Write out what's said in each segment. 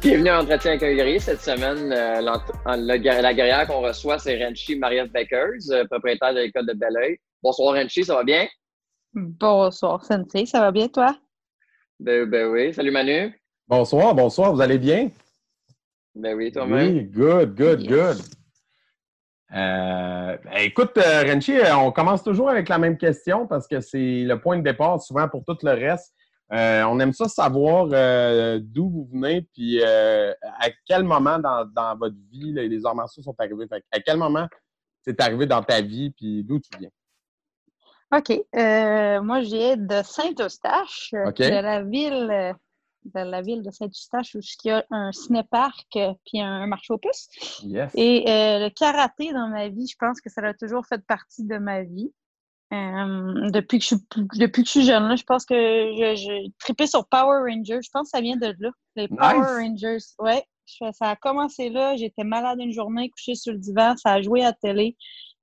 Bienvenue à Entretien avec un guerrier. Cette semaine, euh, la guerrière qu'on reçoit, c'est Renchi Marie-Ève Beckers, euh, propriétaire de l'école de Belleuil. Bonsoir Renchi, ça va bien? Bonsoir Sensei, ça va bien toi? Ben, ben oui. Salut Manu. Bonsoir, bonsoir, vous allez bien? Ben oui, toi-même. Oui, good, good, good. Euh, ben, écoute, Renchi, on commence toujours avec la même question parce que c'est le point de départ souvent pour tout le reste. Euh, on aime ça savoir euh, d'où vous venez, puis euh, à quel moment dans, votre vie les arts martiaux sont arrivés. à quel moment c'est arrivé dans ta vie, puis d'où tu viens? OK. moi, je viens de Saint-Eustache, de la ville de la ville de Saint-Eustache où il y a un cinéparc puis un marché aux puces. Et le karaté dans ma vie, je pense que ça a toujours fait partie de ma vie. Euh, depuis, que je suis, depuis que je suis jeune, là, je pense que je, je tripais sur Power Rangers. Je pense que ça vient de là. Les Power Rangers. Ouais. Ça a commencé là. J'étais malade une journée, couchée sur le divan. Ça a joué à la télé.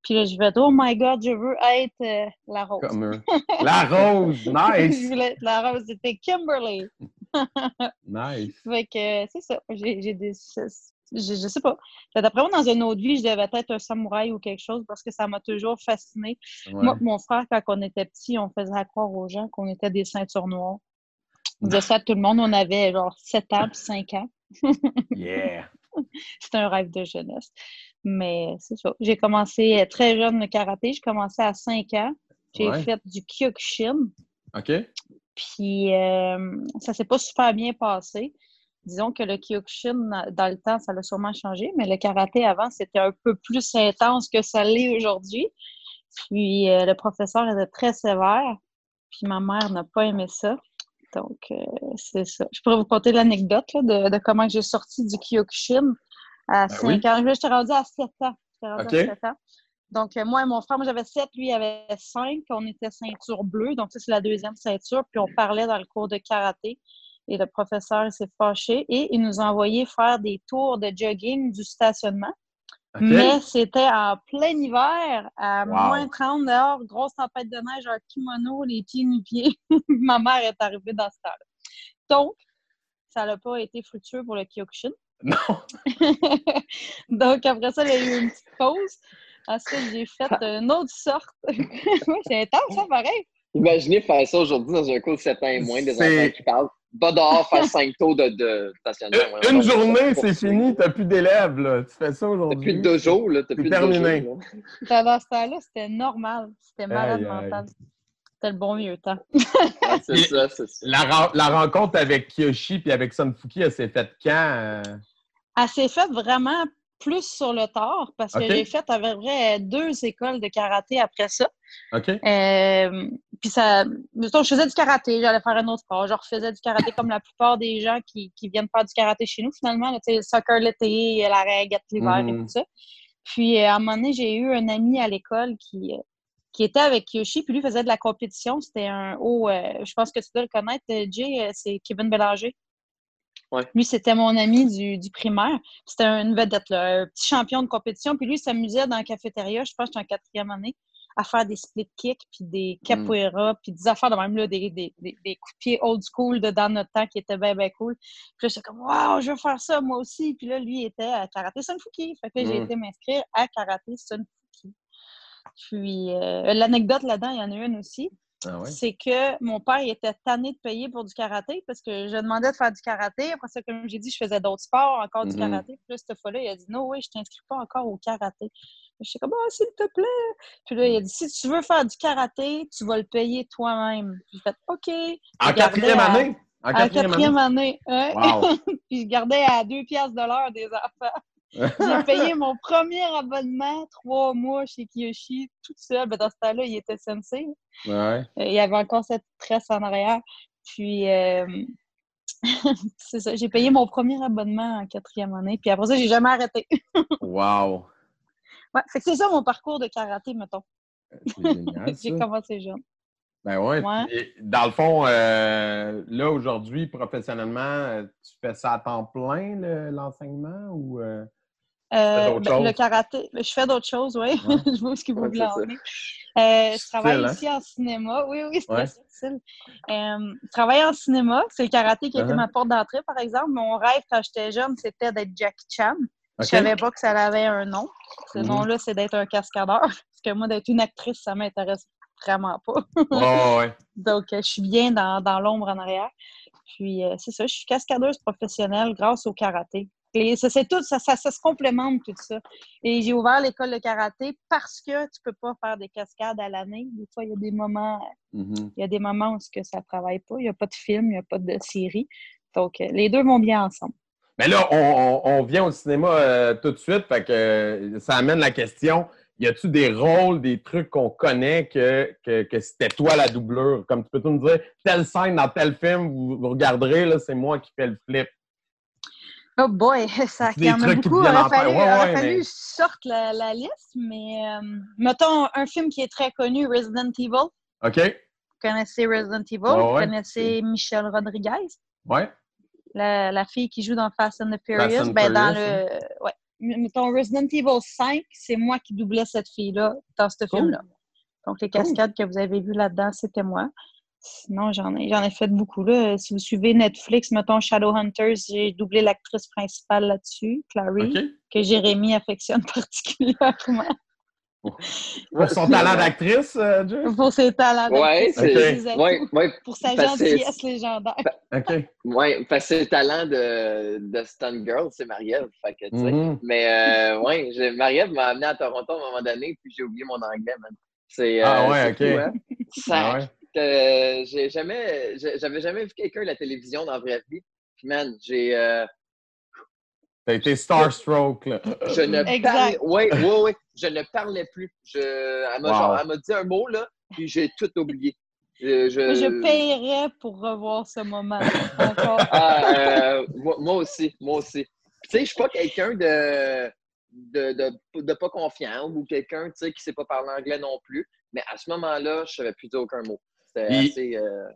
Puis là, je vais oh my God, je veux être euh, la rose. Comme la rose, nice! je voulais être la rose, c'était Kimberly. nice. Fait que c'est ça. J'ai des je, je sais pas. D'après moi, dans une autre vie, je devais être un samouraï ou quelque chose parce que ça m'a toujours fasciné. Moi, mon frère, quand on était petit, on faisait croire aux gens qu'on était des ceintures noires. On disait ça à tout le monde. On avait genre 7 ans puis 5 ans. yeah! C'était un rêve de jeunesse. Mais c'est ça. J'ai commencé très jeune le karaté. J'ai commencé à 5 ans. J'ai fait du kyokushin. OK. Puis euh, ça s'est pas super bien passé disons que le Kyokushin, dans le temps, ça l'a sûrement changé, mais le karaté avant, c'était un peu plus intense que ça l'est aujourd'hui. Puis euh, le professeur était très sévère, puis ma mère n'a pas aimé ça. Donc, euh, c'est ça. Je pourrais vous conter l'anecdote de, comment j'ai sorti du Kyokushin à 5 ben ans. J'étais rendue à 7 ans. À 7 ans. Donc, euh, moi et mon frère, moi j'avais 7, lui il avait 5. On était ceinture bleue, donc ça c'est la deuxième ceinture. Puis on parlait dans le cours de karaté et le professeur s'est fâché et il nous a envoyé faire des tours de jogging du stationnement. Mais c'était en plein hiver, à moins 30 dehors, grosse tempête de neige, un kimono, les pieds nu-pieds. Ma mère est arrivée dans ce temps-là. Donc, ça n'a pas été fructueux pour le Kyokushin. Non! Donc, après ça, il y a eu une petite pause. Ensuite, j'ai fait une autre sorte. c'est intense, ça, pareil. Imaginez faire ça aujourd'hui dans un cours de 7 ans et moins, des enfants qui parlent. Va dehors faire 5 tours de, de stationnement. Une, journée, c'est fini, t'as plus d'élèves, là. Tu fais ça aujourd'hui. T'as plus de deux jours, là. T'as plus terminé. De deux jours, Dans ce temps-là, c'était normal. C'était malade mental. C'était le bon vieux temps. c'est ça, c'est ça. La, la, rencontre avec Kiyoshi puis avec Sunfuki, elle s'est faite quand? Euh? Elle s'est faite vraiment plus sur le tard parce que j'ai fait à peu près deux écoles de karaté après ça. OK. Euh, puis ça, je faisais du karaté, j'allais faire un autre sport. Je refaisais du karaté comme la plupart des gens qui, viennent faire du karaté chez nous, finalement. Tu sais, le soccer l'été, la règle l'hiver et mm. tout ça. Puis euh, à un moment donné, j'ai eu un ami à l'école qui, euh, qui était avec Yoshi, puis lui faisait de la compétition. C'était un haut, je pense que tu dois le connaître, Jay, c'est Kevin Bélanger. Lui, c'était mon ami du, primaire. C'était une vedette, un petit champion de compétition. Puis lui, il s'amusait dans la cafétéria, je pense que j'étais en quatrième année, à faire des split kicks, puis des hmm. capoeira, puis des affaires de même, là, des, des, des, coups de pied old school de dans notre temps qui étaient bien, bien cool. Puis là, j'étais comme, waouh, je veux faire ça moi aussi. Puis là, lui, il était à Karaté Sunfuki. Fait que j'ai hmm. été m'inscrire à Karaté Sunfuki. Puis euh, l'anecdote là-dedans, il y en a une aussi. Ah c'est que mon père il était tanné de payer pour du karaté parce que je demandais de faire du karaté. Après ça, comme j'ai dit, je faisais d'autres sports, encore du mm-hmm. karaté. Puis là, cette fois-là, il a dit Non, oui, je t'inscris pas encore au karaté. Je suis comme Ah, s'il te plaît. Puis là, il a dit Si tu veux faire du karaté, tu vas le payer toi-même. J'ai fait OK. En quatrième année? En quatrième, année? puis je gardais à deux piastres de l'heure des enfants. J'ai payé mon premier abonnement trois mois chez Kiyoshi toute seule. Ben, dans ce temps-là, il était sensei. Ouais. Euh, il y avait encore cette tresse en arrière. Puis, euh, c'est ça. J'ai payé mon premier abonnement en quatrième année. Puis après ça, j'ai jamais arrêté. wow! Ouais, fait que c'est ça mon parcours de karaté, mettons. C'est génial, J'ai commencé jeune. Ben ouais. Ouais. dans le fond, euh, là, aujourd'hui, professionnellement, euh, tu fais ça à temps plein, le- l'enseignement, ou... euh, Euh, ben, le karaté, ben, je fais d'autres choses, oui. Ouais. je vois ce que vous Ouais, voulez. Euh, je travaille hein? ici en cinéma. Oui, oui, c'est Ouais. très subtil. Euh, je travaille en cinéma. C'est le karaté qui a été Uh-huh. ma porte d'entrée, par exemple. Mon rêve quand j'étais jeune, c'était d'être Jackie Chan. OK? Je savais pas que ça avait un nom. Ce Mhm. nom-là, c'est d'être un cascadeur. Parce que moi, d'être une actrice, ça m'intéresse vraiment pas. Ouais. Donc, je suis bien dans, dans l'ombre en arrière. Puis, c'est ça, je suis cascadeuse professionnelle grâce au karaté. Et ça, c'est tout, ça, ça, ça se complémente tout ça. Et j'ai ouvert l'école de karaté parce que tu peux pas faire des cascades à l'année. Des fois, il y a des moments, Mhm. il y a des moments où que ça travaille pas. Il n'y a pas de film, il n'y a pas de série. Donc, euh, les deux vont bien ensemble. Mais là, on, on- on vient au cinéma euh, tout de suite, fait que euh, ça amène la question y a-tu des rôles, des trucs qu'on connaît que, que, que c'était toi la doublure? Comme tu peux tout me dire, telle scène dans tel film, vous, vous regarderez, là, c'est moi qui fais le flip. Oh boy, ça il y en a beaucoup. Il aurait fallu, Ouais, ouais, mais- sorte la, la liste, mais euh, mettons un film qui est très connu, Resident Evil. OK? Vous connaissez Resident Evil, Ouais, vous connaissez Michelle Rodriguez, Ouais. la, la fille qui joue dans Fast and the Furious. And ben, dans le. Ouais. Mettons Resident Evil 5, c'est moi qui doublais cette fille-là dans ce Cool. film-là. Donc, les cascades que vous avez vues là-dedans, c'était moi. Sinon, j'en ai, j'en ai fait beaucoup. Là. Si vous suivez Netflix, mettons Shadowhunters, j'ai doublé l'actrice principale là-dessus, Clary, que Jérémy affectionne particulièrement Pour son talent d'actrice, euh, pour ses talents Ouais, d'actrice, ses atouts, Ouais, ouais, pour sa gentillesse légendaire. OK. ouais, parce que c'est le talent de, de Stun Girl, c'est Marie-Ève. Fait que, tu sais. Mhm. Mais euh, ouais, j'ai- Marie-Ève m'a amené à Toronto à un moment donné, puis j'ai oublié mon anglais, man. C'est. euh, Ah ouais, c'est ok. fou, hein? Ah ouais. Euh, j'ai jamais, j'avais jamais vu quelqu'un à la télévision dans la vraie vie. Puis man, j'ai, euh, T'as été starstruck, là. je ne Exact. parlais, ouais, ouais, ouais, je ne parlais plus. Je, elle m'a Wow. dit un mot là, puis j'ai tout oublié. Je, je, Je paierais pour revoir ce moment encore. Ah, euh, moi, moi aussi, moi aussi. Puis, Tu sais, je suis pas quelqu'un de, de, de, de pas confiant ou quelqu'un, tu sais, qui sait pas parler anglais non plus. Mais à ce moment-là, je savais plus dire aucun mot. C'était Puis- assez, euh,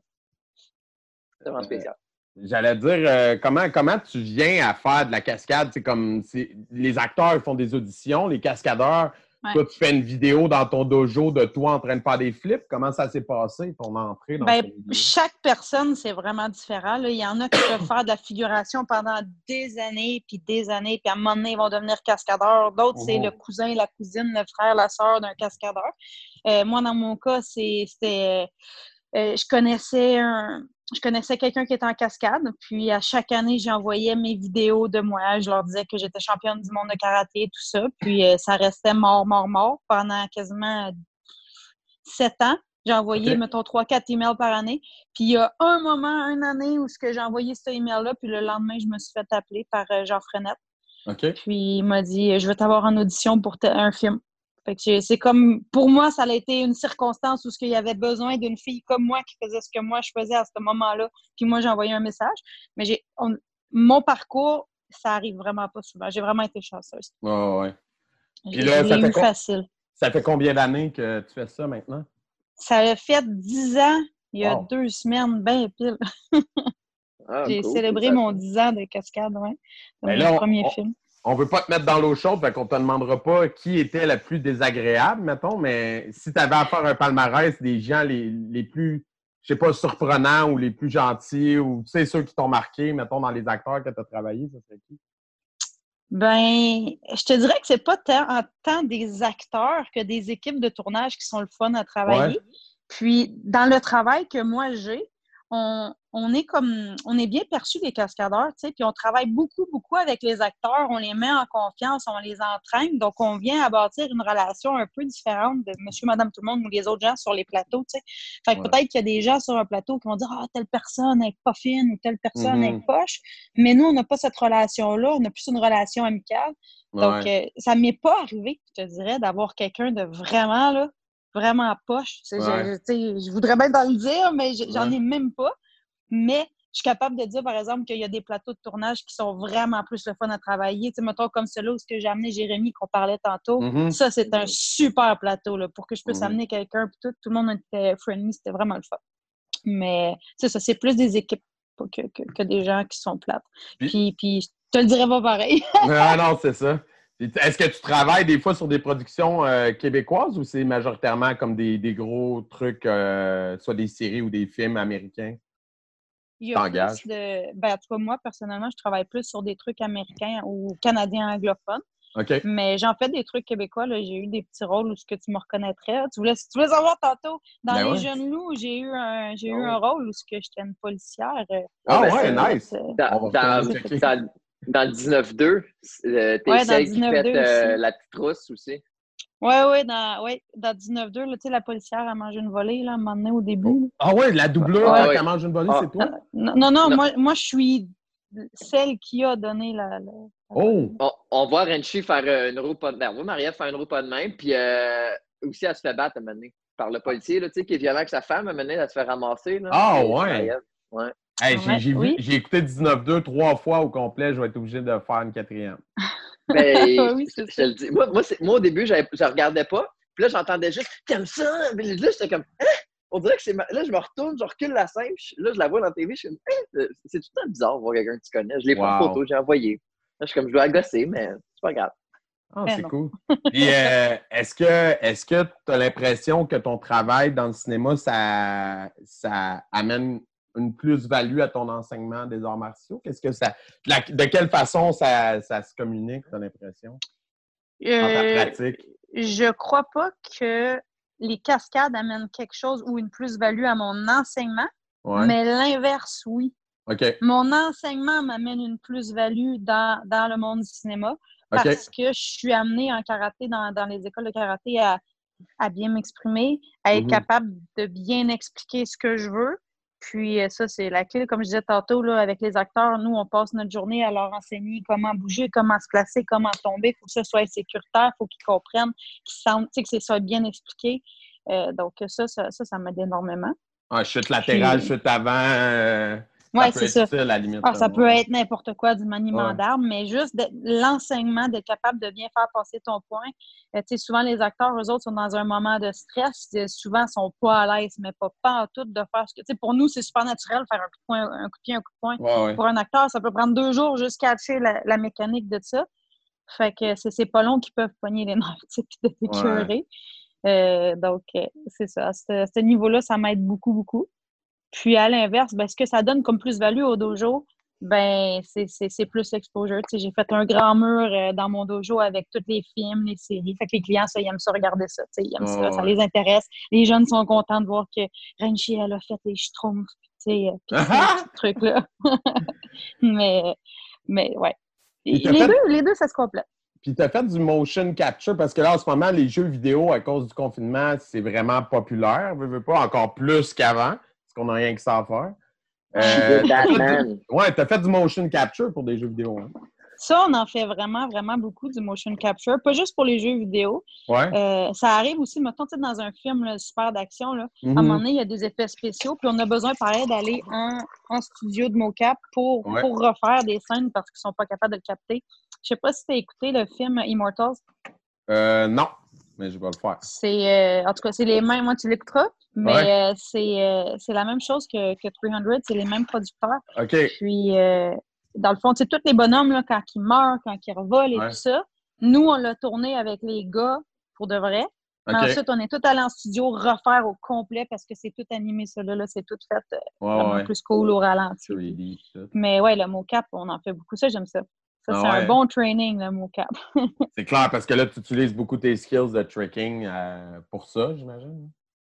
vraiment spécial. J'allais dire, euh, comment, comment tu viens à faire de la cascade? C'est comme c'est- les acteurs font des auditions, les cascadeurs, Ouais. toi, tu fais une vidéo dans ton dojo de toi en train de faire des flips. Comment ça s'est passé, ton entrée dans Ben, vidéo? chaque personne, c'est vraiment différent. là. Il y en a qui peuvent faire de la figuration pendant des années, puis des années, puis à un moment donné, ils vont devenir cascadeurs. D'autres, c'est Mhm. le cousin, la cousine, le frère, la sœur d'un cascadeur. Euh, moi, dans mon cas, c'était... euh, je connaissais un... Je connaissais quelqu'un qui était en cascade, puis à chaque année, j'envoyais mes vidéos de moi. Je leur disais que j'étais championne du monde de karaté, tout ça. Puis euh, ça restait mort, mort, mort pendant quasiment sept ans. J'ai envoyé, mettons, trois, quatre emails par année. Puis il y a un moment, une année où ce que j'ai envoyé ce email-là, puis le lendemain, je me suis fait appeler par Jean Frenette. Puis il m'a dit Je veux t'avoir en audition pour un film. Fait que c'est- comme pour moi, ça a été une circonstance où ce qu'il y avait besoin d'une fille comme moi qui faisait ce que moi je faisais à ce moment-là. Puis moi, j'ai envoyé un message. Mais j'ai on- mon parcours, ça arrive vraiment pas souvent. J'ai vraiment été chanceuse. Ouais, ouais. Là, ça fait facile. Ça fait combien d'années que tu fais ça maintenant? Ça a fait dix ans, il y a Wow. deux semaines, ben pile. Ah, J'ai cool, célébré mon 10 ans de cascade, ouais. Dans Ben mon là, premier on- film. On veut pas te mettre dans l'eau chaude, fait qu'on te demandera pas qui était la plus désagréable, mettons, mais si tu avais à faire un palmarès des gens les, les plus, je sais pas, surprenants ou les plus gentils, ou tu sais, ceux qui t'ont marqué, mettons, dans les acteurs que tu as travaillé, ça serait qui? Ben, je te dirais que c'est pas tant, tant des acteurs que des équipes de tournage qui sont le fun à travailler. Puis, dans le travail que moi j'ai, on, on est comme, on est bien perçu des cascadeurs, tu sais, puis on travaille beaucoup, beaucoup avec les acteurs, on les met en confiance, on les entraîne, donc on vient à bâtir une relation un peu différente de monsieur, madame, tout le monde ou les autres gens sur les plateaux, tu sais. Fait que Ouais. peut-être qu'il y a des gens sur un plateau qui vont dire, ah, telle personne est pas fine ou telle personne est poche, mais nous, on n'a pas cette relation-là, on a plus une relation amicale. Donc, Ouais. euh, ça m'est pas arrivé, je te dirais, d'avoir quelqu'un de vraiment, là, vraiment poche. Je- Ouais. je, voudrais bien t'en le dire, mais je- j'en Ouais. ai même pas. Mais je suis capable de dire, par exemple, qu'il y a des plateaux de tournage qui sont vraiment plus le fun à travailler. Tu sais, mettons comme celui où j'ai amené Jérémy, qu'on parlait tantôt. Mhm. Ça, c'est un super plateau, là, pour que je puisse Mhm. amener quelqu'un. Tout, tout le monde était friendly, c'était vraiment le fun. Mais, c'est ça, c'est plus des équipes que, que, que des gens qui sont plates. Puis- Puis, puis, je te le dirais pas pareil. Ah non, c'est ça. Est-ce que tu travailles des fois sur des productions euh, québécoises ou c'est majoritairement comme des, des gros trucs, euh, soit des séries ou des films américains? Il y a plus de. Ben, en tout cas, moi, personnellement, je travaille plus sur des trucs américains ou canadiens anglophones. OK. Mais j'en fais des trucs québécois. là. J'ai eu des petits rôles où ce que tu me reconnaîtrais. Tu voulais, tu voulais savoir tantôt, dans Ben Les ouais. Jeunes Loups, j'ai eu un, j'ai eu Ah un rôle où ce que j'étais une policière. Ah ben, ouais, c'est- nice. dans- dans le 19-2, euh, t'es Ouais, celle qui 19-2 fait euh, la petite trousse aussi. Ouais, ouais, dans, ouais, dans 19-2, là, tu sais, la policière a mangé une volée, là, à un moment donné, au début. Ah ouais, la doublure Ouais, quand ouais. elle mange une volée, Ah. c'est toi? Non, non, non, Non. Moi, moi, je suis celle qui a donné la. la- Oh! On, on voit Renchi faire euh, une roue pas de main. On voit Maria faire une roue pas de main. Puis euh, aussi, elle se fait battre à un moment donné par le policier, là, tu sais, qui est violent avec sa femme. À un moment donné, elle se fait ramasser. Là, Ah, ouais. Maria. Hey, j'ai- Ouais, j'ai vu- oui. j'ai écouté 19-2 trois fois au complet. Je vais être obligé de faire une quatrième. Ben, Oui, je, te le dis. Moi, moi, c'est- moi, au début, j'avais- je regardais pas. Puis là, j'entendais juste T'aimes ça? Puis là, j'étais comme Hein? On dirait que c'est. ma- Là, je me retourne, je recule la scène. puis Là, je la vois dans la TV. Je suis comme Hein? C'est tout le temps bizarre de voir quelqu'un que tu connais. Je l'ai pris en Wow. photo, j'ai envoyé. Là, je suis comme Je dois agosser, mais c'est pas grave. Ah, Ben c'est non. cool. Puis, euh, est-ce que est-ce que tu as l'impression que ton travail dans le cinéma, ça, ça amène une plus-value à ton enseignement des arts martiaux? Qu'est-ce que ça. la- de quelle façon ça, ça se communique, as l'impression? Dans ta Euh, pratique? je crois pas que les cascades amènent quelque chose ou une plus-value à mon enseignement, Ouais. mais l'inverse, oui. Mon enseignement m'amène une plus-value dans, dans le monde du cinéma parce que je suis amenée en karaté, dans, dans les écoles de karaté, à, à bien m'exprimer, à être Mhm. capable de bien expliquer ce que je veux. Puis euh, ça, c'est la clé. Comme je disais tantôt, là, avec les acteurs, nous, on passe notre journée à leur enseigner comment bouger, comment se placer, comment tomber. Il faut que ce soit sécuritaire, il faut qu'ils comprennent, qu'ils sentent, que ce soit bien expliqué. Euh, donc ça, ça, ça, ça m'aide énormément. Ah, chute latérale, Puis- chute avant. euh, Oui, c'est ça. la limite. Ah, ça peut ouais. être n'importe quoi du maniement Ouais. d'armes, mais juste de- l'enseignement, d'être capable de bien faire passer ton point. Euh, tu sais, souvent, les acteurs, eux autres, sont dans un moment de stress. euh, souvent, ils sont pas à l'aise, mais pas, pas en tout de faire ce que... Tu sais, pour nous, c'est super naturel faire un coup de poing, un coup de pied, un coup de poing. Ouais. Pour un acteur, ça peut prendre deux jours juste catcher la, la mécanique de ça. Fait que c'est pas long qu'ils peuvent pogner les nerfs, tu sais, de t'écœurer. Euh, donc, euh, c'est ça. À ce, à ce niveau-là, ça m'aide beaucoup, beaucoup. Puis à l'inverse, ben, ce que ça donne comme plus-value au dojo, ben c'est plus. Tu sais, J'ai fait un grand mur euh, dans mon dojo avec tous les films, les séries. Fait que les clients, ça, ils aiment ça regarder ça. tu sais, Ils aiment Oh, ça, ça les intéresse. Les jeunes sont contents de voir que Renchi, elle a fait les schtroumpfs, tu sais, euh, ces petits trucs-là. mais, mais ouais. Les fait- deux, les deux, ça se complète. Puis tu as fait du motion capture parce que là, en ce moment, les jeux vidéo, à cause du confinement, c'est vraiment populaire. Veux, veux pas encore plus qu'avant, qu'on n'a rien que ça à faire. Euh, de t'as fait du- Batman. Ouais, tu as fait du motion capture pour des jeux vidéo. hein? Ça, on en fait vraiment, vraiment beaucoup du motion capture. Pas juste pour les jeux vidéo. Ouais. Euh, ça arrive aussi, mettons, tu sais, dans un film là, super d'action, là, Mhm. à un moment donné, il y a des effets spéciaux, puis on a besoin, pareil, d'aller en, en studio de mocap pour, Ouais. pour refaire des scènes parce qu'ils sont pas capables de le capter. Je sais pas si tu as écouté le film Immortals. Euh, non, mais je vais le faire. C'est, euh, en tout cas, c'est les mêmes, moi, tu l'écouteras, mais Ouais. euh, c'est, euh, c'est la même chose que, que 300, c'est les mêmes producteurs. OK. Puis, euh, dans le fond, tu sais, tous les bonhommes, là, quand ils meurent, quand ils revolent et Ouais. tout ça, nous, on l'a tourné avec les gars pour de vrai. Mais ensuite, on est tout allé en studio refaire au complet parce que c'est tout animé, ça là, c'est tout fait Ouais, plus cool au ralenti. 3D, tout. Mais ouais, le mocap, on en fait beaucoup. Ça, j'aime ça. Ça, Ah c'est ouais. un bon training, le mocap. C'est clair parce que là, tu utilises beaucoup tes skills de tricking euh, pour ça, j'imagine?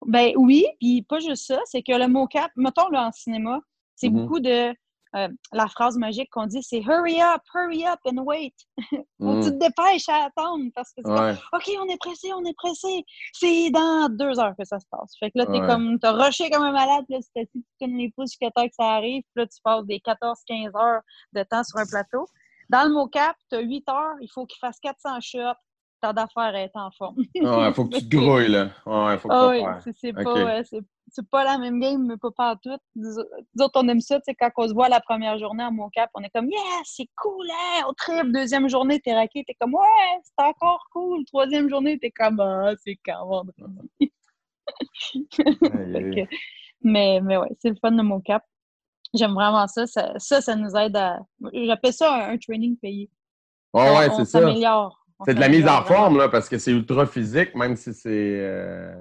Ben oui, puis pas juste ça, c'est que le mocap, mettons là en cinéma, c'est Mhm. beaucoup de euh, la phrase magique qu'on dit, c'est hurry up, hurry up and wait. Tu te dépêches à attendre parce que c'est comme, Mm. OK, on est pressé, on est pressé. C'est dans deux heures que ça se passe. Fait que là, t'es Ouais. comme, t'as rushé comme un malade, puis là, tu t'assis, tu tournes les pouces jusqu'à temps que ça arrive, puis là, tu passes des 14-15 heures de temps sur un plateau. Dans le mocap, t'as 8 heures, il faut qu'il fasse 400 shots, ta d'affaires est en forme. Ouais, faut que tu te grouilles, là. Ouais, faut que Ah tu oui, c'est c'est Ok. pas, euh, pas la même game, mais pas partout. Nous nous autres, on aime ça, tu sais, quand on se voit la première journée à Mocap, on est comme, yeah, c'est cool, hein, on tripe. Deuxième journée, t'es raqué, t'es comme, ouais, c'est encore cool. Troisième journée, t'es comme, ah, c'est quand vendredi. Mais, mais ouais, c'est le fun de Mocap. J'aime vraiment ça. Ça, ça, ça nous aide à. J'appelle ça un, un training payé. Ouais, on c'est ça. On C'est de la mise en forme, là, parce que c'est ultra physique, même si c'est euh,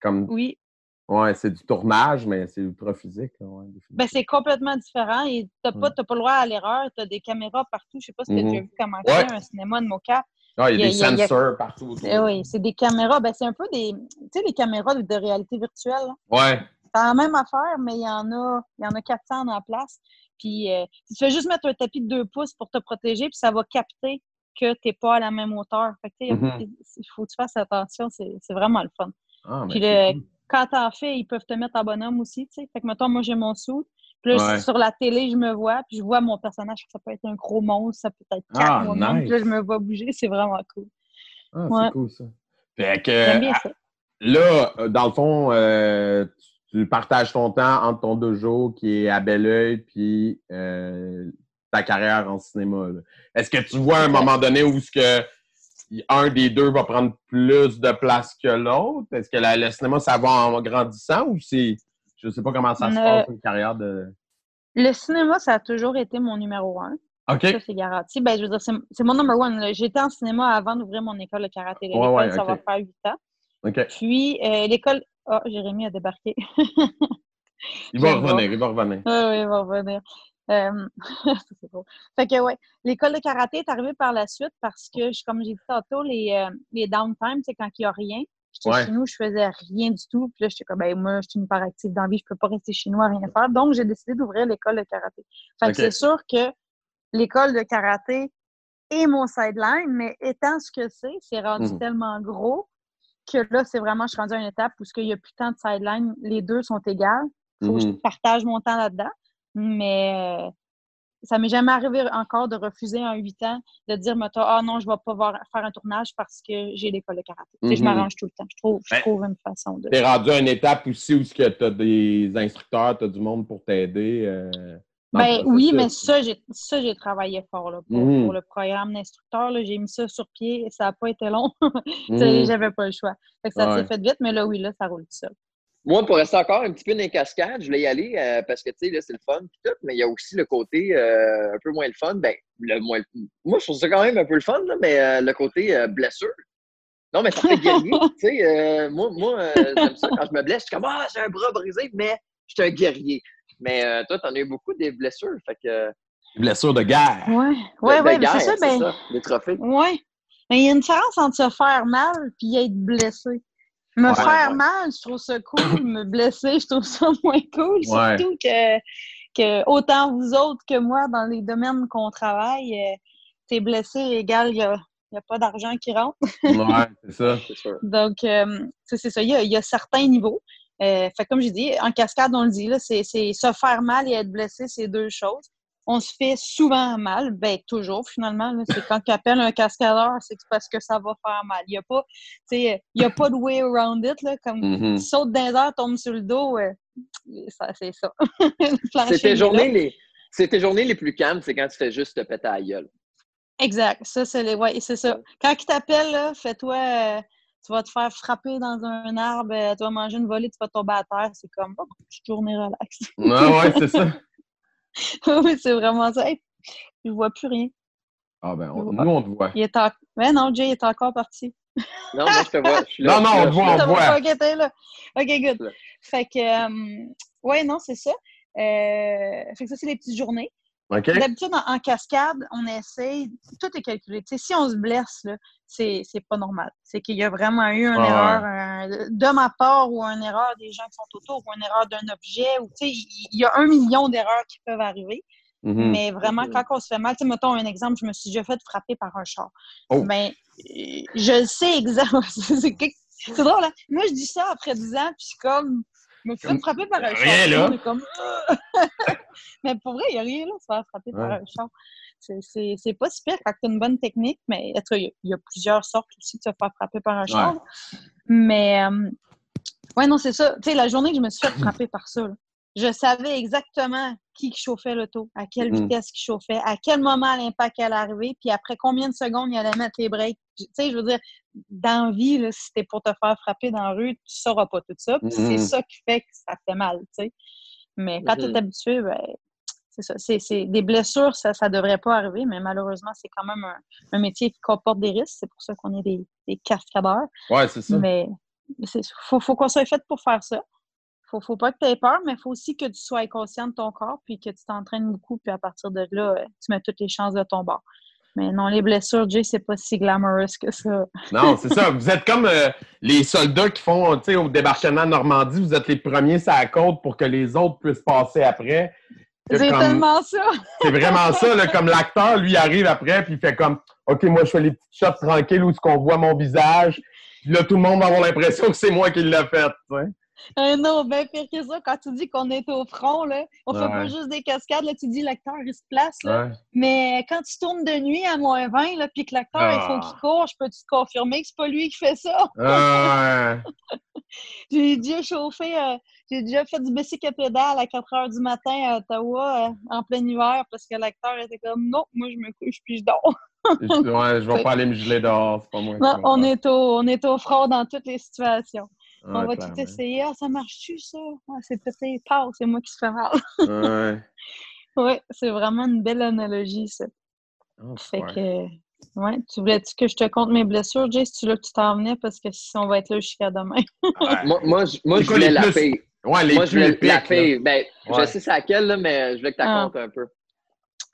comme. Oui, Ouais, c'est du tournage, mais c'est ultra physique. ouais, ben, c'est complètement différent et t'as pas, Mm. pas le droit à l'erreur. T'as des caméras partout. Je sais pas si t'as Mhm. déjà vu comment Ouais. un cinéma de Mocap. Ah, il y a il des y a- sensors partout. Eh oui, c'est des caméras. Ben, c'est un peu des. Tu sais, les caméras de, de réalité virtuelle. là. Ouais. C'est la même affaire, mais il y en a, il y en a 400 en place. Puis, euh, tu fais juste mettre un tapis de 2 pouces pour te protéger, puis ça va capter que tu n'es pas à la même hauteur. Fait que, Mhm. il faut que tu fasses attention, c'est c'est vraiment le fun. Ah, Puis ben, le- c'est cool. Quand t'en fais, ils peuvent te mettre en bonhomme aussi, tu sais. Fait que, mettons, moi, j'ai mon sou. Puis là, Ouais. sur la télé, je me vois, puis je vois mon personnage. Ça peut être un gros monstre, ça peut être quatre Ah, nice. Puis là, je me vois bouger, c'est vraiment cool. Ah, ouais. c'est cool, ça. Fait que, J'aime bien ah, ça. là, euh, dans le fond, euh, tu partages ton temps entre ton dojo qui est à Belleuil puis euh, ta carrière en cinéma. Est-ce que tu vois à un moment donné où ce que un des deux va prendre plus de place que l'autre? Est-ce que la- le cinéma, ça va en grandissant ou c'est. Je sais pas comment ça se Ne- passe, une carrière de. Le cinéma, ça a toujours été mon numéro un. OK. Ça, c'est garanti. Ben, je veux dire, c'est mon number one. J'étais en cinéma avant d'ouvrir mon école de karaté. Ouais, L'école, ça va faire huit ans. OK. Puis, euh, l'école... Ah, Jérémy a débarqué. Il va revenir, il va revenir. Oui, oui, il va revenir. Euh, c'est drôle. Fait que, ouais, l'école de karaté est arrivée par la suite parce que, comme j'ai dit tantôt, les, euh, les downtime, c'est quand il n'y a rien. J'étais Ouais. chez nous, je faisais rien du tout. Puis là, j'étais comme, ben, moi, je suis une hyperactive dans la vie, je peux pas rester chez nous à rien faire. Donc, j'ai décidé d'ouvrir l'école de karaté. Fait que c'est sûr que l'école de karaté est mon sideline, mais étant ce que c'est, c'est rendu Mhm. tellement gros que là, c'est vraiment, je suis rendue à une étape où il n'y a plus tant de sideline. Les deux sont égales. faut que je Mhm. partage mon temps là-dedans. Mais euh, ça m'est jamais arrivé encore de refuser en huit ans de dire, mettons, ah non, je vais pas voir- faire un tournage parce que j'ai l'école de karaté. Tu Je Mhm. m'arrange tout le temps. Je trouve, je Ben, trouve une façon de. T'es rendu à une étape aussi où tu as des instructeurs, tu as du monde pour t'aider. euh, Ben oui, mais ça, j'ai ça, j'ai travaillé fort là, pour, Mhm. pour le programme d'instructeur. là. J'ai mis ça sur pied et ça n'a pas été long. Mhm. sais, J'avais pas le choix. Fait que ça Ouais. s'est fait vite, mais là, oui, là, ça roule tout seul. Moi, pour rester encore un petit peu dans les cascades, je voulais y aller euh, parce que, tu sais, là, c'est le fun, tout, mais il y a aussi le côté euh, un peu moins le fun. Ben, le moins, moi, je trouve ça quand même un peu le fun, là, mais euh, le côté blessure. Non, mais ça fait guerrier. tu sais, euh, moi, moi j'aime ça. Quand je me blesse, je suis comme, ah, j'ai un bras brisé, mais je suis un guerrier. Mais euh, toi, t'en as eu beaucoup des blessures. Fait que. Blessure de guerre. Ouais, de- ouais, de ouais, mais guerre, c'est ça, ben. les trophées. Ouais. Mais il y a une différence entre se faire mal et être blessé. Me Ouais, faire ouais. mal, je trouve ça cool. Me blesser, je trouve ça moins cool. Ouais. Surtout que, que autant vous autres que moi, dans les domaines qu'on travaille, euh, t'es blessé égal, il n'y a, il y a pas d'argent qui rentre. Ouais, c'est ça. C'est sûr. Donc, euh, c'est c'est ça. Il y, a, il y a certains niveaux. Euh, fait comme j'ai dit, en cascade, on le dit, là, c'est se faire mal et être blessé, c'est deux choses. On se fait souvent mal, ben toujours finalement. C'est quand tu appelles un cascadeur, c'est parce que ça va faire mal. Il n'y a pas, il y a pas de way around it. Là, comme Mhm. tu sautes dans les airs, tombes sur le dos, euh, ça, c'est ça. Là. journées les. C'est tes journées les plus calmes, c'est quand tu fais juste te péter à la gueule. Exact. Ça, c'est les... ouais, c'est ça. Quand il t'appelle, là, fais-toi. Tu vas te faire frapper dans un arbre, euh, tu vas manger une volée, tu vas tomber à terre. C'est comme oh, petite journée relax. Ouais, ouais, c'est ça. oui, c'est vraiment ça. Hey, je vois plus rien. Ah ben, on- nous, on te voit. Il est en... Mais non, Jay est encore parti. Non, moi, je te vois. Je suis là, Non, non, on te voit, on te voit. Là. Ok, good. Fait que, euh, ouais, non, c'est ça. Euh, fait que ça, c'est les petites journées. D'habitude, en, en cascade, on essaye, tout est calculé. Tu sais, si on se blesse, là, c'est c'est pas normal. C'est qu'il y a vraiment eu une Ah, erreur un- de ma part ou une erreur des gens qui sont autour ou une erreur d'un objet. Ou, tu sais, il y a un million d'erreurs qui peuvent arriver. Mhm. Mais vraiment, Mhm. quand on se fait mal, tu sais, mettons un exemple, je me suis déjà fait frapper par un char. Oh. Ben, je le sais exactement. c'est drôle, hein? Moi, je dis ça après 10 ans, puis je suis comme, je me suis fait frapper par un Rien, char. là. On est comme, mais pour vrai, il n'y a rien là, se faire frapper par un char. C'est- pas super quand tu as une bonne technique, mais il y, a- il y a plusieurs sortes aussi de se faire frapper par un char. Mais, euh, Ouais, non, c'est ça. Tu sais, la journée que je me suis fait frapper par ça, là, je savais exactement qui chauffait l'auto, à quelle Mhm. vitesse qui chauffait, à quel moment l'impact allait arriver, puis après combien de secondes il allait mettre les breaks. Tu sais, je veux dire, dans la vie, là, si t'es pour te faire frapper dans la rue, tu sauras pas tout ça. Puis Mhm. c'est ça qui fait que ça fait mal, tu sais. Mais quand tu es habitué, ben, c'est ça. C'est, des blessures, ça ne devrait pas arriver, mais malheureusement, c'est quand même un, un métier qui comporte des risques. C'est pour ça qu'on est des, des cascadeurs. Ouais, c'est ça. Mais il faut, faut qu'on soit fait pour faire ça. Faut, faut pas que tu aies peur, mais il faut aussi que tu sois conscient de ton corps puis que tu t'entraînes beaucoup, puis à partir de là, tu mets toutes les chances de ton bord. Mais non, les blessures, Jay, c'est pas si glamorous que ça. Non, c'est ça. Vous êtes comme euh, les soldats qui font, tu sais, au débarquement de Normandie, vous êtes les premiers sur la côte pour que les autres puissent passer après. C'est comme- tellement ça. C'est vraiment ça, là, comme l'acteur, lui, arrive après, puis il fait comme OK, moi, je fais les petites shots tranquilles où ce qu'on voit mon visage. Puis là, tout le monde va avoir l'impression que c'est moi qui l'ai fait. Euh, non, ben pire que ça, quand tu dis qu'on est au front, là, on fait pas Ouais. juste des cascades, là, tu dis l'acteur, il se place, là. Ouais. Mais quand tu tournes de nuit à moins 20, là, puis que l'acteur, il faut Ah. qu'il court, je peux te confirmer que c'est pas lui qui fait ça? Ah, J'ai déjà chauffé, euh, j'ai déjà fait du bicycle à pédale à 4 heures du matin à Ottawa euh, en plein hiver parce que l'acteur était comme non, moi je me couche puis je dors. je, ouais, je vais pas aller me geler dehors, c'est pas moi. Non, on est au, on est au front dans toutes les situations. On va clairement. tout essayer. Ah, ça marche-tu, ça? Ah, c'est pété, pars, c'est moi qui se fait mal. Ouais. oui, c'est vraiment une belle analogie, ça. Oh, Fait ouais. que, ouais, tu voulais-tu que je te compte mes blessures, Jay, si tu là que tu t'en venais, parce que si on va être là jusqu'à demain. Ouais. Moi, moi, je- moi, je voulais la plus- paye. Ouais, les Moi, je voulais épiques, la paye. Ben, Ouais. je sais c'est laquelle, là, mais je voulais que tu Ah. comptes un peu.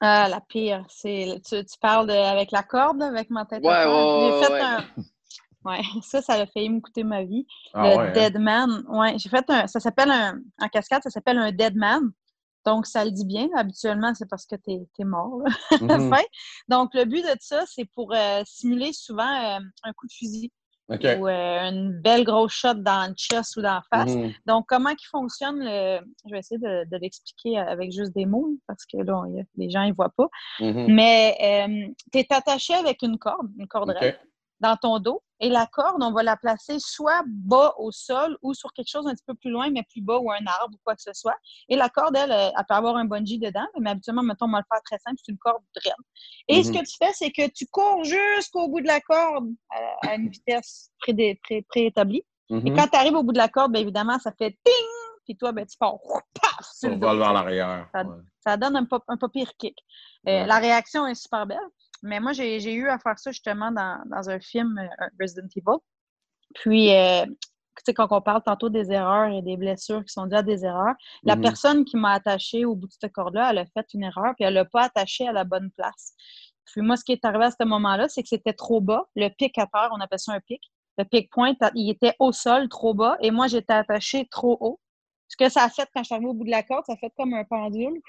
Ah, la pire. C'est, tu, tu parles de, avec la corde, avec ma tête. à Ouais, ouais, ouais, fait ouais. un. Ouais, ça, ça a failli me coûter ma vie. Ah le ouais, hein? Dead Man. Ouais, j'ai fait un. Ça s'appelle un. En cascade, ça s'appelle un Dead Man. Donc, ça le dit bien. Habituellement, c'est parce que t'es es mort là, à la Mhm. fin. Donc, le but de ça, c'est pour euh, simuler souvent euh, un coup de fusil ou euh, une belle grosse shot dans le chest ou dans la face. Mhm. Donc, comment qui fonctionne le... Je vais essayer de, de l'expliquer avec juste des mots, parce que là, les gens ne voient pas. Mhm. Mais tu es attaché avec une corde, une corde dans ton dos. Et la corde, on va la placer soit bas au sol ou sur quelque chose un petit peu plus loin, mais plus bas ou un arbre ou quoi que ce soit. Et la corde, elle, elle, elle peut avoir un bungee dedans, mais habituellement, mettons, on va le faire très simple, c'est une corde raide. Et ce Mhm. que tu fais, c'est que tu cours jusqu'au bout de la corde à, à une vitesse prédé- pré- préétablie. Et Mhm. quand tu arrives au bout de la corde, bien évidemment, ça fait ting! Puis toi, ben, tu pars, paf! sur vers l'arrière. Ça- ouais. Ça donne un un pas pire kick. Euh, Ouais. La réaction est super belle. Mais moi, j'ai eu à faire ça justement dans, dans un film, euh, Resident Evil. Puis, euh, tu sais, quand on parle tantôt des erreurs et des blessures qui sont dues à des erreurs, la Mhm. personne qui m'a attachée au bout de cette corde-là, elle a fait une erreur, puis elle l'a pas attachée à la bonne place. Puis moi, ce qui est arrivé à ce moment-là, c'est que c'était trop bas. Le pic à terre, on appelle ça un pic. Le pic point, il était au sol, trop bas, et moi, j'étais attachée trop haut. Ce que ça a fait quand je suis arrivée au bout de la corde, ça a fait comme un pendule.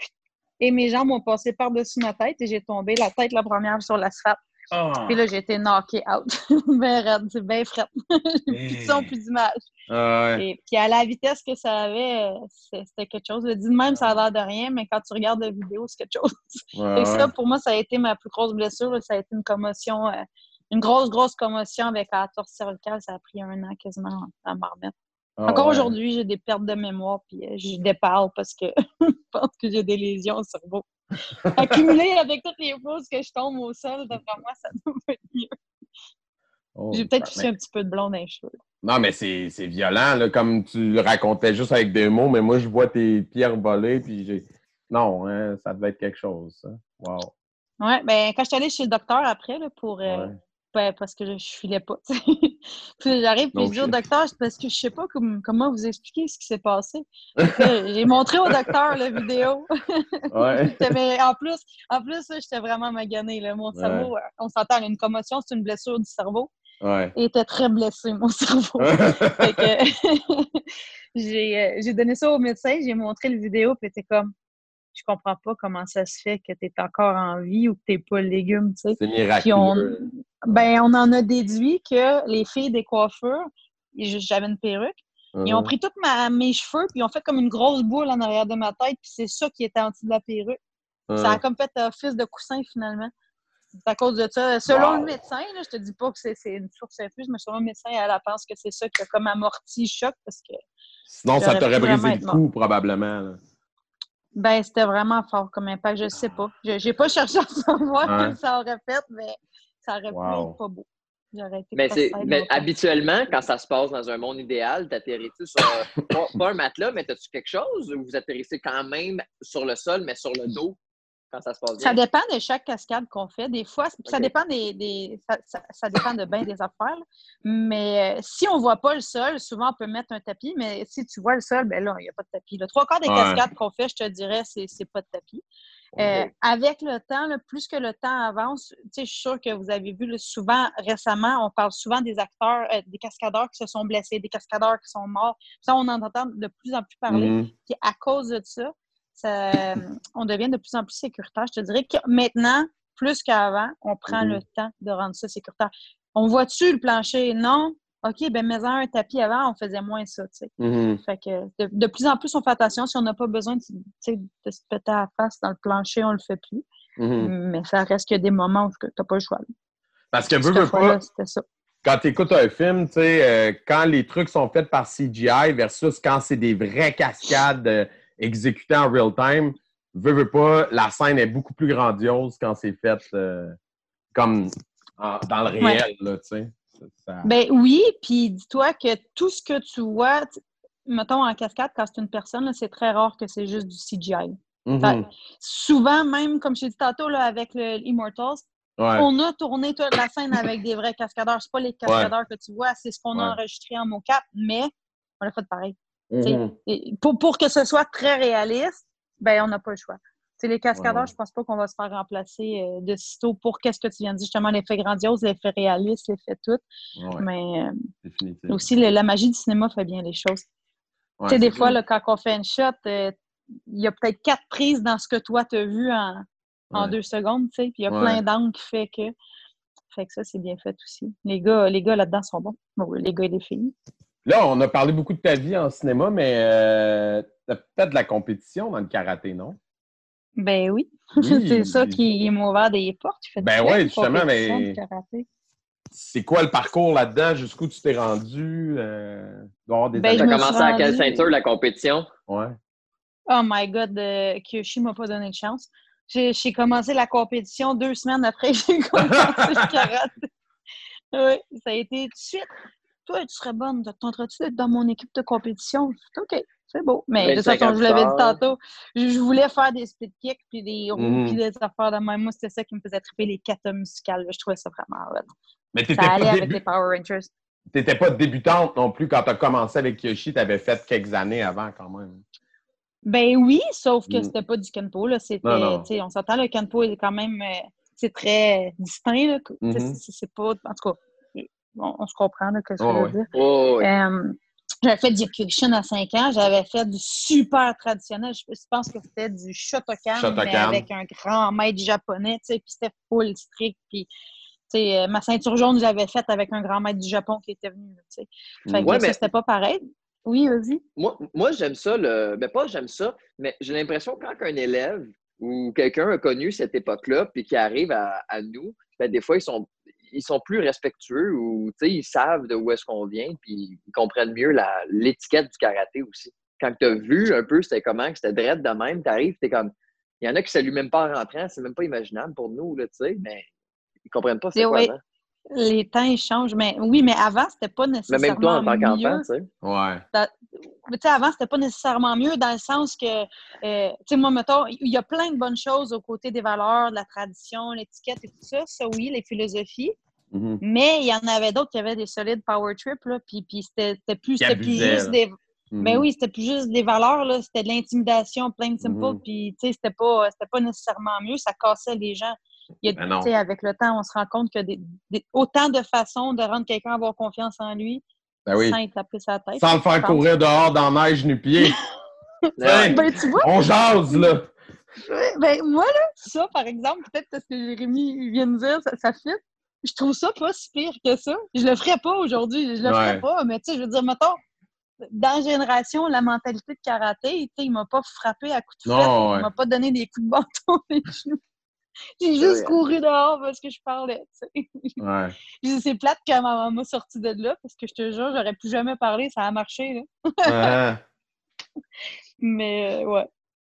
Et mes jambes ont passé par-dessus ma tête et j'ai tombé la tête la première sur l'asphalte. Ah. Puis là, j'ai été knockée out. ben raide, c'est bien frais. plus de son, plus d'image. Ah ouais. Et puis à la vitesse que ça avait, c'était quelque chose. Le dit de même, ça a l'air de rien, mais quand tu regardes la vidéo, c'est quelque chose. Ouais, Et ça, ouais. pour moi, ça a été ma plus grosse blessure. Ça a été une commotion, euh, une grosse, grosse commotion avec la torse cervicale. Ça a pris un an quasiment à m'en remettre. Ah Encore ouais. aujourd'hui, j'ai des pertes de mémoire, puis euh, je déparle parce que je pense que j'ai des lésions au cerveau. Accumulées avec toutes les fois que je tombe au sol, d'après moi, ça doit être mieux. Oh, J'ai peut-être mais- poussé un petit peu de blond dans les cheveux. Non, mais c'est c'est violent, là, comme tu le racontais juste avec des mots, mais moi, je vois tes pierres volées, puis j'ai... Non, hein, ça devait être quelque chose, ça. Wow. Ouais, ben quand je suis allée chez le docteur après, là, pour. euh, Ouais. Ben, parce que je, je filais pas, puis j'arrive, Non, je dis au docteur, parce que je sais pas comme- comment vous expliquer ce qui s'est passé. J'ai montré au docteur la vidéo. Ouais. Mais en plus, en plus, j'étais vraiment maganée. Là. Mon cerveau, euh, on s'entend, une commotion, c'est une blessure du cerveau. Ouais. Il était très blessé, mon cerveau. Fait que j'ai euh, j'ai donné ça au médecin, j'ai montré le vidéo, puis était comme Je comprends pas comment ça se fait que tu es encore en vie ou que tu pas le légume, tu sais. C'est Puis on, miraculeux. Ben, on en a déduit que les filles des coiffeurs, j'avais une perruque, ils ont pris tous mes cheveux, puis ils ont fait comme une grosse boule en arrière de ma tête, puis c'est ça qui était en dessous de la perruque. Ça a comme fait office de coussin finalement. c'est à cause de ça. Selon Wow. le médecin, là, je te dis pas que c'est une source infuse, mais selon le médecin, elle, elle pense que c'est ça qui a comme amorti le choc parce que Sinon, ça t'aurait brisé le cou, probablement. là. ben c'était vraiment fort comme impact. Je sais pas. Je- J'ai pas cherché à savoir Ouais. comme ça aurait fait, mais ça aurait Wow. pu être pas beau. Été Mais, mais habituellement, quand ça se passe dans un monde idéal, t'atterris-tu sur euh, pas, pas un matelas, mais t'as-tu quelque chose ou vous atterrissez quand même sur le sol, mais sur le dos quand ça se passe bien? Ça dépend de chaque cascade qu'on fait. Des fois, ça dépend des, des- ça, ça- ça dépend de bien des affaires. là. Mais euh, si on ne voit pas le sol, souvent on peut mettre un tapis, mais si tu vois le sol, ben là, il n'y a pas de tapis. Le trois quarts des Ouais. cascades qu'on fait, je te dirais, c'est c'est pas de tapis. Euh, avec le temps, là, plus que le temps avance, tu sais, je suis sûre que vous avez vu là, souvent, récemment, on parle souvent des acteurs, euh, des cascadeurs qui se sont blessés, des cascadeurs qui sont morts. Ça, on en entend de plus en plus parler. Mhm. Puis à cause de ça, ça, on devient de plus en plus sécuritaire. Je te dirais que maintenant, plus qu'avant, on prend Mhm. le temps de rendre ça sécuritaire. On voit-tu le plancher? Non? OK, ben mets-en un tapis avant, on faisait moins ça, tu sais. Mhm. Fait que de, de plus en plus, on fait attention. Si on n'a pas besoin de, se péter à la face dans le plancher, on le fait plus. Mhm. Mais ça reste que des moments où tu n'as pas le choix. Parce que veux, veux pas, c'était ça. quand tu écoutes un film, tu sais, euh, quand les trucs sont faits par CGI versus quand c'est des vraies cascades euh, exécutées en real time, veux, veux pas, la scène est beaucoup plus grandiose quand c'est fait euh, comme en- dans le réel, tu sais. Ça- Ben oui, puis dis-toi que tout ce que tu vois, mettons en cascade, quand c'est une personne, c'est très rare que c'est juste du CGI. Mhm. Souvent, même, comme je t'ai dit tantôt, là, avec le Immortals, Ouais. on a tourné toute la scène avec des vrais cascadeurs. C'est pas les cascadeurs que tu vois, c'est ce qu'on a enregistré en mocap, mais on l'a fait pareil. Mhm. Et pour, pour que ce soit très réaliste, ben on n'a pas le choix. T'sais, les cascadeurs, Ouais. je pense pas qu'on va se faire remplacer euh, de sitôt pour qu'est-ce que tu viens de dire, justement, l'effet grandiose, l'effet réaliste, l'effet tout. Ouais, Mais euh, aussi, le- la magie du cinéma fait bien les choses. Tu sais, des fois, là, quand on fait une shot, euh, il y a peut-être quatre prises dans ce que toi, tu as vu en, deux secondes, tu sais, puis il y a plein d'angles qui fait que... Fait que ça, c'est bien fait aussi. Les gars, les gars là-dedans sont bons. Bon, les gars et les filles. Là, on a parlé beaucoup de ta vie en cinéma, mais t'as fait de la compétition dans le karaté, non? Ben oui. Oui. c'est ça qui m'a ouvert des portes. Ben de justement, mais-. C'est quoi le parcours là-dedans? Jusqu'où tu t'es rendu? Euh, des Ben, T'as je me commencé à quelle ceinture la compétition? Ouais. Oh my God, euh, Kyoshi m'a pas donné de chance. J'ai commencé la compétition deux semaines après que j'ai commencé le karaté. Oui, ça a été tout de suite. Toi, tu serais bonne. Tenterais-tu d'être dans mon équipe de compétition? OK, c'est beau. Mais de toute 25 façon, je l'avais dit tantôt, je, voulais faire des split kicks, puis des roues, Mhm. puis des affaires de même. Moi, c'était ça qui me faisait triper les katas musicales. Je trouvais ça vraiment. Mais t'étais Ça pas, allait avec les Power Rangers. t'étais pas débutante non plus quand tu as commencé avec Yoshi. Tu avais fait quelques années avant quand même. Ben oui, sauf que Mm. c'était pas du Kenpo. Là. C'était, on s'entend, le Kenpo est quand même euh, c'est très distinct. Là. Mhm. c'est, pas. En tout cas, on, on se comprend là, que ce que Oh, je veux dire. Oh, oui. Euh, j'avais fait du Kyokushin à 5 ans. J'avais fait du super traditionnel. Je je pense que c'était du Shotokan, Shotokan. mais avec un grand maître japonais. tu sais, Puis c'était full strict. Puis, tu sais, euh, ma ceinture jaune, j'avais faite avec un grand maître du Japon qui était venu. tu sais. Fait que Ouais, ça, mais- c'était pas pareil. Oui, vas-y. Moi, moi j'aime ça, le... ben, pas j'aime ça, mais j'ai l'impression que quand un élève ou quelqu'un a connu cette époque-là puis qui arrive à, à nous, ben, des fois, ils sont, ils sont plus respectueux ou tu sais, ils savent de où est-ce qu'on vient puis ils comprennent mieux la- l'étiquette du karaté aussi. Quand tu as vu un peu c'était comment, que c'était drette de même, tu arrives, tu comme. Il y en a qui saluent même pas en rentrant, c'est même pas imaginable pour nous, là, tu sais, mais ils comprennent pas c'est quoi oui. avant. Les temps, ils changent. Mais oui, mais avant, c'était pas Mais nécessairement même toi, en tant mieux. qu'enfant, tu sais. Ouais. Tu sais, avant, c'était pas nécessairement mieux dans le sens que, euh, tu sais, moi, mettons, il y a plein de bonnes choses aux côtés des valeurs, de la tradition, l'étiquette et tout ça. Ça, oui, les philosophies. Mhm. Mais il y en avait d'autres qui avaient des solides power trips, là, puis, puis c'était plus, plus juste des... Ben oui, c'était plus juste des valeurs, là. C'était de l'intimidation, plain simple, Mhm. puis, tu sais, c'était pas, pas nécessairement mieux. Ça cassait les gens. Il y a, Ben non. tu sais, avec le temps, on se rend compte que des, des- autant de façons de rendre quelqu'un avoir confiance en lui Ben oui. sans y taper sa tête. Sans le faire courir dehors dans la neige nu-pied. Ben, tu vois, On jase, là. Ben, moi, là, ça, par exemple, peut-être parce que Jérémy vient de dire, ça, ça fit. Je trouve ça pas si pire que ça. Je le ferais pas aujourd'hui. Je le ferais pas. Mais, tu sais, je veux dire, mettons, dans la génération, la mentalité de karaté, tu sais, il m'a pas frappé à coups de ouais. Il m'a pas donné des coups de bâton les genoux. J'ai juste couru dehors parce que je parlais. tu sais. Ouais. C'est plate quand ma maman sortie de là parce que je te jure, j'aurais plus jamais parlé, ça a marché. Là. Mais euh, ouais.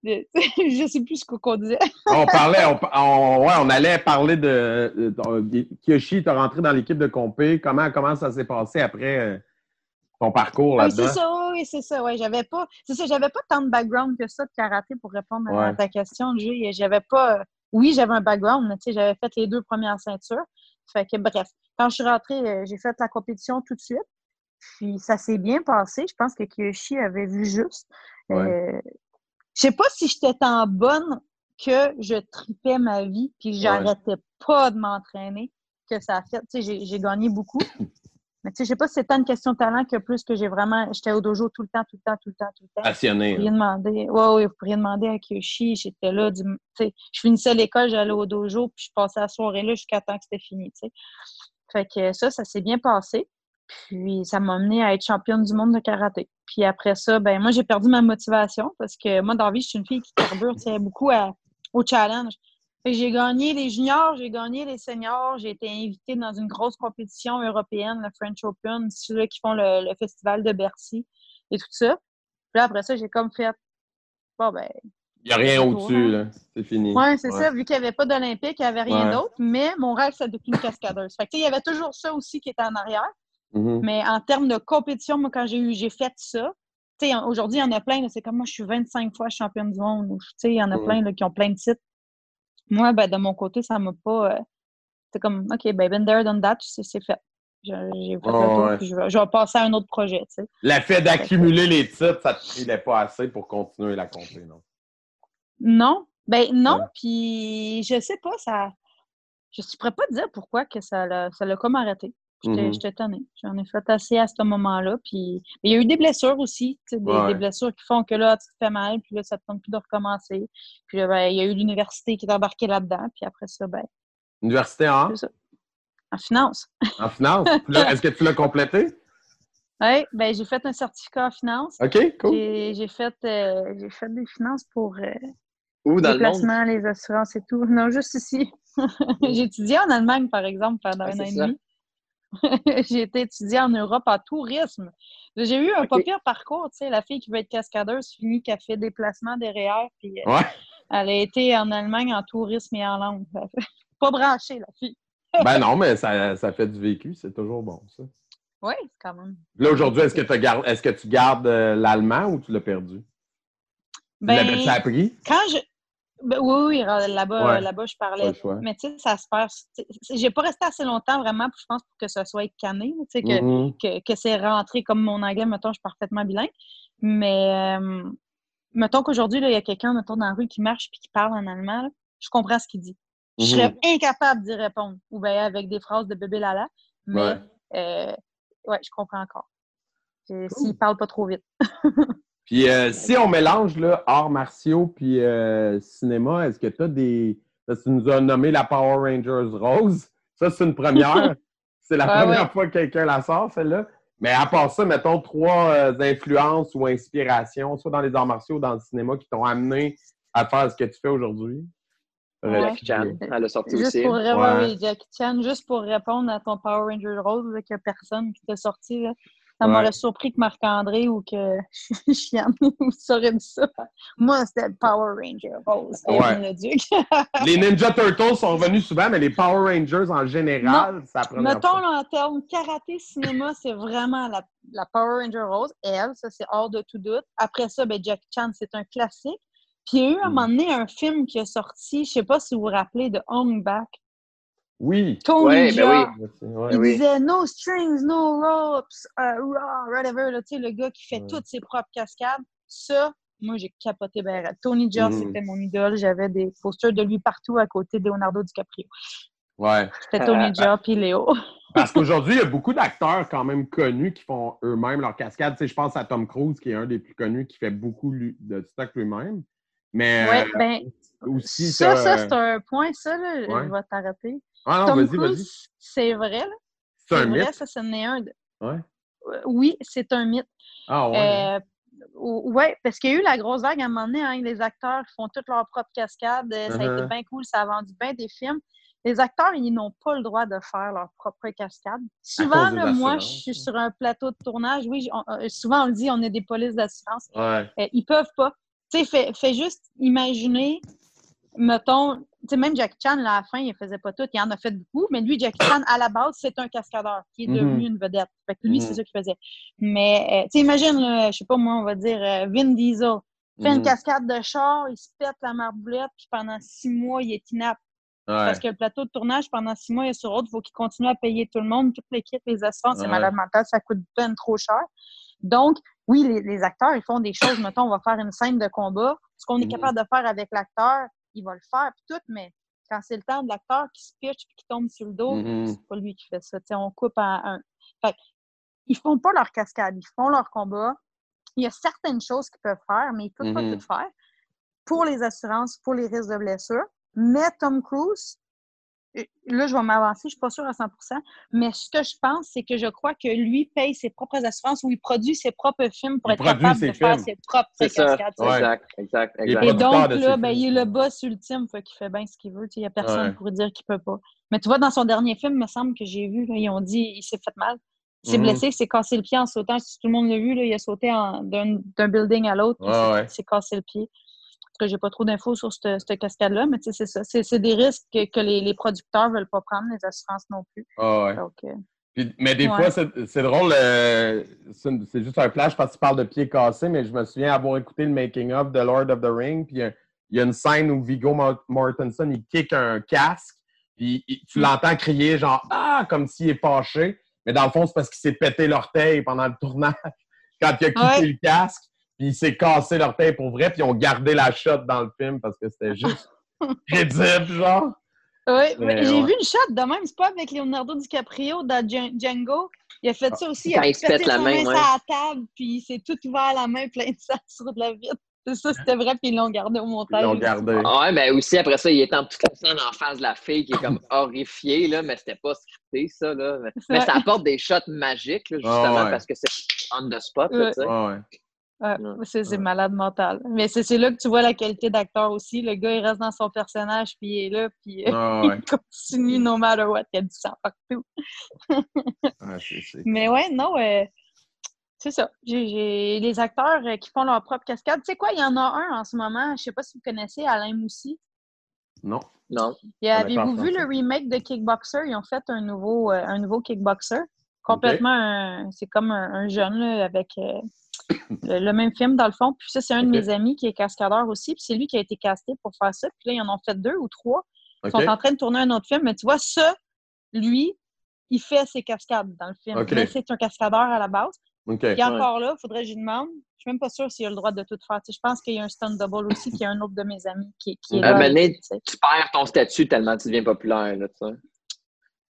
Euh, je sais plus ce qu'on disait. on parlait, on, on- ouais, on allait parler de, de- de- Kiyoshi, tu es rentré dans l'équipe de Compé. Comment, comment ça s'est passé après euh, ton parcours Oui, c'est ça, oui, c'est ça. Ouais, j'avais pas. C'est ça, j'avais pas tant de background que ça de karaté pour répondre à Ouais. ta question. J'avais pas. Euh, Oui, j'avais un background, mais tu sais, j'avais fait les deux premières ceintures. Fait que bref, quand je suis rentrée, euh, j'ai fait la compétition tout de suite. Puis ça s'est bien passé. Je pense que Kiyoshi avait vu juste. Ouais. Euh, je sais pas si j'étais tant bonne que je tripais ma vie, puis j'arrêtais pas de m'entraîner, que ça a fait. Tu sais, j'ai gagné beaucoup. Mais tu sais, je sais pas si c'est tant une question de talent que plus que j'ai vraiment. J'étais au dojo tout le temps, tout le temps, tout le temps, tout le temps. Passionné. Vous pourriez demander. Ouais, ouais, vous pourriez demander à Kyoshi. J'étais là. du- tu sais, je finissais l'école, j'allais au dojo, puis je passais la soirée là jusqu'à temps que c'était fini. tu sais. Fait que ça, ça s'est bien passé. Puis ça m'a amené à être championne du monde de karaté. Puis après ça, ben moi, j'ai perdu ma motivation parce que moi, dans la vie, je suis une fille qui carbure tu sais, beaucoup à- au challenge. J'ai gagné les juniors, j'ai gagné les seniors, j'ai été invitée dans une grosse compétition européenne, le French Open, ceux-là qui font le, le festival de Bercy et tout ça. Puis là, après ça, j'ai comme fait, bon, ben, Il n'y a rien C'est au-dessus, tout, là. C'est fini. Ouais, c'est ça. Vu qu'il n'y avait pas d'Olympique, il n'y avait rien Ouais. d'autre. Mais mon rêve, de devenir une cascadeuse. Fait que, il y avait toujours ça aussi qui était en arrière. Mhm. Mais en termes de compétition, moi, quand j'ai eu, j'ai fait ça, tu sais, en- aujourd'hui, il y en a plein. C'est comme moi, je suis 25 fois championne du monde. il y en a Mhm. plein là, qui ont plein de titres. Moi, ben, de mon côté, ça m'a pas. euh, c'est comme, OK, ben, been there, done that, c'est c'est fait. Je- J'ai fait le Ouais, tour, ouais. puis je vais, je vais passer à un autre projet, tu sais. Le fait d'accumuler les titres, ça te prilait pas assez pour continuer la compé, non? Non, ben non, Ouais. puis je sais pas, ça. Je ne pourrais pas te dire pourquoi que ça l'a ça l'a comme arrêté. J'étais j'étais tannée. J'en ai fait assez à ce moment-là. Puis mais il y a eu des blessures aussi, des, Ouais. des blessures qui font que là, tu te fais mal, puis là, ça te tente plus de recommencer. Puis là, ben, il y a eu l'université qui est embarquée là-dedans, puis après ça, ben, Université en? En finance. en finance? Est-ce que tu l'as complété? Oui, ben, j'ai fait un certificat en finance. OK, cool. J'ai j'ai fait, euh, fait des finances pour euh, Où dans les le monde? placements, les assurances et tout. Non, juste ici. j'ai étudié en Allemagne, par exemple, pendant un an et demi. j'ai été étudier en Europe en tourisme. J'ai eu un Ok. pas pire parcours, tu sais, la fille qui veut être cascadeuse finit qui a fait des placements derrière, puis euh, Ouais. elle a été en Allemagne en tourisme et en langue. Pas branchée, la fille. Ben non, mais ça, ça fait du vécu, c'est toujours bon, ça. Oui, quand même. Là, aujourd'hui, est-ce que, tu gardes- est-ce que tu gardes euh, l'allemand ou tu l'as perdu? Tu Ben, l'avais-tu appris? quand je. Ben oui, oui, là-bas, Ouais. là-bas, je parlais. Mais tu sais, ça se perd. J'ai pas resté assez longtemps vraiment, pour, je pense, pour que ça soit canné. Tu sais, que, Mhm. que, que c'est rentré comme mon anglais, mettons, je suis parfaitement bilingue. Mais euh, mettons qu'aujourd'hui, il y a quelqu'un, mettons, dans la rue qui marche puis qui parle en allemand, là, je comprends ce qu'il dit. Je serais Mhm. incapable d'y répondre. Ou bien avec des phrases de bébé Lala. Mais Ouais. euh, ouais, je comprends encore. S'il parle pas trop vite. Puis euh, si on mélange là, arts martiaux puis euh, cinéma, est-ce que tu as des. Tu nous as nommé la Power Rangers Rose. Ça, c'est une première. c'est la première ouais. fois que quelqu'un la sort, celle-là. Mais à part ça, mettons trois euh, influences ou inspirations, soit dans les arts martiaux ou dans le cinéma, qui t'ont amené à faire ce que tu fais aujourd'hui? Ouais. Jackie Chan, elle a sorti Juste aussi. pour, Ouais. Jackie Chan, juste pour répondre à ton Power Ranger Rose, qu'il n'y a personne qui t'a sorti, là, ça Ouais. m'aurait surpris que Marc-André ou que Chiane vous saurait dit ça. Moi, c'était Power Ranger Rose, Ouais. Les Ninja Turtles sont revenus souvent, mais les Power Rangers en général, ça prend Mettons, là, en termes karaté, cinéma, c'est vraiment la, la Power Ranger Rose. Elle, ça, c'est hors de tout doute. Après ça, ben, Jackie Chan, c'est un classique. Puis il y a eu à un Mm. moment donné un film qui est sorti, je sais pas si vous vous rappelez, de Hong Back. Oui. Tony ben. Il oui. disait no strings, no ropes, uh, raw, whatever. Là, tu sais, le gars qui fait toutes ses propres cascades. Ça, moi, j'ai capoté ben. Tony Jaa, Mhm. c'était mon idole. J'avais des posters de lui partout à côté de Leonardo DiCaprio. Ouais. C'était Tony Jaa puis Léo. Parce qu'aujourd'hui, il y a beaucoup d'acteurs quand même connus qui font eux-mêmes leur cascade. Tu sais, je pense à Tom Cruise, qui est un des plus connus, qui fait beaucoup de stock lui-même. Mais ouais, euh, ben, aussi, ça, ça, euh, c'est un point, ça, là, Ouais. je vais t'arrêter. Ah non, Tom vas-y, vas-y. Cruise, c'est vrai, là. C'est C'est un vrai, mythe? ça, c'en est un. de- Ouais. Euh, Oui, c'est un mythe. Ah ouais. Euh, Oui, parce qu'il y a eu la grosse vague à un moment donné, hein, les acteurs font toutes leurs propres cascades. euh, Ça a été Uh-huh. bien cool, ça a vendu bien des films. Les acteurs, ils n'ont pas le droit de faire leur propre cascade. Souvent, là, moi, je suis hein. sur un plateau de tournage. Oui, on- euh, souvent, on le dit, on est des polices d'assurance. Ouais. Euh, ils peuvent pas. Tu sais, fais, fais juste imaginer, mettons, tu sais, même Jackie Chan, là, à la fin, il faisait pas tout. Il en a fait beaucoup, mais lui, Jackie Chan, à la base, c'est un cascadeur qui est Mhm. devenu une vedette. Fait que lui, Mhm. c'est ça qu'il faisait. Mais, euh, tu sais, imagine, je sais pas moi, on va dire euh, Vin Diesel. Fait une Mhm. cascade de char, il se pète la marboulette, puis pendant six mois, il est inapte. Ouais. Parce que le plateau de tournage, pendant six mois, il est sur autre, il faut qu'il continue à payer tout le monde, toute l'équipe, les assurances, c'est Ouais. malade mental, ça coûte peine trop cher. Donc, oui, les, les acteurs, ils font des choses, mettons, on va faire une scène de combat. Ce qu'on est Mhm. capable de faire avec l'acteur, il va le faire, puis tout, mais quand c'est le temps de l'acteur qui se pitch puis qui tombe sur le dos, Mhm. c'est pas lui qui fait ça. On coupe à un. Fait ils font pas leur cascade, ils font leur combat. Il y a certaines choses qu'ils peuvent faire, mais ils peuvent pas tout faire pour les assurances, pour les risques de blessure. Mais Tom Cruise, là, je vais m'avancer, je suis pas sûre à 100% mais ce que je pense, c'est que je crois que lui paye ses propres assurances ou il produit ses propres films pour Il être capable de faire ses propres C'est ça. cascades. Ouais. Exact, exact, exact. Et donc, là, ben, il est le boss ultime, fait qu'il fait bien ce qu'il veut. Il n'y a personne Ouais. pour dire qu'il peut pas. Mais tu vois, dans son dernier film, il me semble que j'ai vu, là, ils ont dit il s'est fait mal. Il s'est Mhm. blessé, il s'est cassé le pied en sautant. Si tout le monde l'a vu, là, il a sauté d'un building à l'autre, puis il Ouais, s'est- ouais. il s'est cassé le pied. Que j'ai pas trop d'infos sur cette, cette cascade-là, mais c'est ça. C'est des risques que, que les, les producteurs veulent pas prendre, les assurances non plus. Ah ouais. Donc, euh, Puis- mais des Ouais. fois, c'est drôle, euh, c'est juste un flash parce que tu parles de pieds cassés, mais je me souviens avoir écouté le making-of de Lord of the Ring, puis il y a- il y, a une scène où Mort- Mortensen, il kick un casque, puis il- tu Mm. l'entends crier genre « Ah! » comme s'il est fâché, mais dans le fond, c'est parce qu'il s'est pété l'orteil pendant le tournage quand il a quitté Ouais. le casque, puis il s'est cassé l'orteil pour vrai, puis ils ont gardé la shot dans le film parce que c'était juste crédible, genre. Oui, Mais j'ai ouais. vu une shot de même. C'est pas avec Leonardo DiCaprio dans Djan- Django. Il a fait ça aussi. Il Quand a il se pète pété la main, sur la table, puis il s'est tout ouvert la main plein de sang sur de la vitre. C'est ça, c'était vrai, puis ils l'ont gardé au Ils montage. l'ont aussi. gardé. Ah Ouais, mais aussi après ça, il est en toute la scène en face de la fille qui est comme horrifiée, là, mais c'était pas scripté, ça. Là. Mais, ça apporte des shots magiques, là, justement, Ah ouais. parce que c'est on the spot. Là, Ouais. Ouais, c'est malade mental. Mais c'est c'est là que tu vois la qualité d'acteur aussi. Le gars, il reste dans son personnage, puis il est là, puis euh, Ah ouais. il continue no matter what. Il y a du sang partout. Ah, Mais ouais, non, euh, c'est ça. J'ai les acteurs euh, qui font leur propre cascade. Tu sais quoi, il y en a un en ce moment, je sais pas si vous connaissez, Alain Moussy. Non. Non. Avez-vous vu le remake de Kickboxer? Ils ont fait un nouveau, euh, un nouveau Kickboxer. Complètement, un- c'est comme un, un jeune là, avec euh, le, le même film dans le fond. Puis ça, c'est un de mes amis qui est cascadeur aussi. Puis c'est lui qui a été casté pour faire ça. Puis là, ils en ont fait deux ou trois. Ils sont en train de tourner un autre film. Mais tu vois, ça, lui, il fait ses cascades dans le film. Mais c'est un cascadeur à la base. Puis encore là, il faudrait que je lui demande. Je suis même pas sûre s'il a le droit de tout faire. Tu sais, je pense qu'il y a un stunt double aussi, qui est un autre de mes amis qui, qui est Un là. moment avec donné, lui, tu perds ton statut tellement tu deviens populaire. Là, tu sais.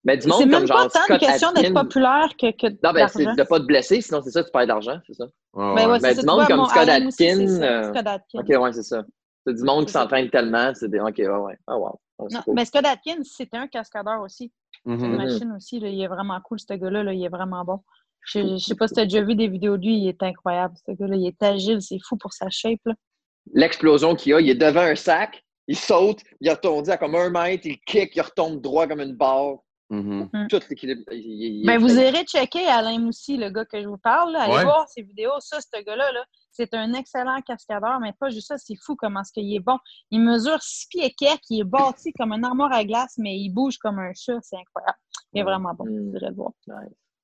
Mais du C'est monde même comme pas genre tant une Scott question d'être populaire que, que Non, ben, c'est de pas te blesser, sinon c'est ça, tu perds de l'argent, c'est ça. Ouais, Ben ouais. Ben, c'est du monde comme Scott c'est ça, euh. Ok, ouais, c'est ça. C'est du monde qui C'est s'entraîne tellement, c'est des. Ok, ouais, ouais. Ah, wow. Ah, c'est Non, cool. mais Scott Atkins, c'était un cascadeur aussi. C'est une machine aussi. Là, il est vraiment cool, ce gars-là. là, il est vraiment bon. Je, je sais pas si tu as déjà vu des vidéos de lui. Il est incroyable, ce gars-là. Il est agile. C'est fou pour sa shape. Là. L'explosion qu'il y a, il est devant un sac, il saute, il retombe à comme un mètre, il kick, il retombe droit comme une barre. Mhm. Tout l'équilibre. il- il- il Ben, vous irez checker Alain Moussy, le gars que je vous parle. là. Allez Ouais. voir ses vidéos. Ça, ce gars-là, là, c'est un excellent cascadeur, mais pas juste ça. C'est fou comment ce qu'il est bon. Il mesure six pieds quelques. Il est bâti comme un armoire à glace, mais il bouge comme un chat. C'est incroyable. Il est vraiment bon. Mm. Vous irez le voir.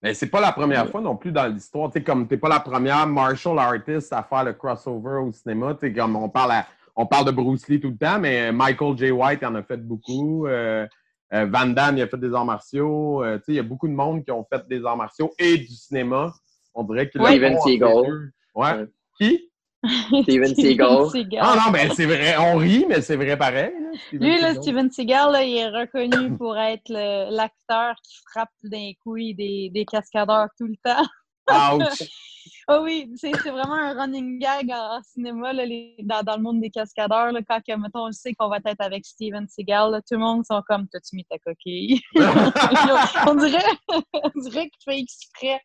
Mais c'est pas la première fois non plus dans l'histoire. Tu comme t'es pas la première martial artist à faire le crossover au cinéma. Comme on parle, à- on parle de Bruce Lee tout le temps, mais Michael J. White en a fait beaucoup. Euh, Van Damme, il a fait des arts martiaux. Euh, tu sais, il y a beaucoup de monde qui ont fait des arts martiaux et du cinéma. On dirait que Ouais. Steven Seagal. Ouais. Ouais. Qui? Steven Seagal. Seagal. Ah non, mais c'est vrai. On rit, mais c'est vrai pareil. là, Steven Lui, là. Steven Seagal, là, il est reconnu pour être l'acteur qui frappe d'un couille des, des cascadeurs tout le temps. Ouch. Ah oui, c'est vraiment un running gag en, en cinéma, là, les- dans, dans le monde des cascadeurs. Là, quand, mettons, on le sait qu'on va être avec Steven Seagal, là, tout le monde sont comme T'as-tu mis ta coquille? On dirait, on dirait qu'il fait exprès.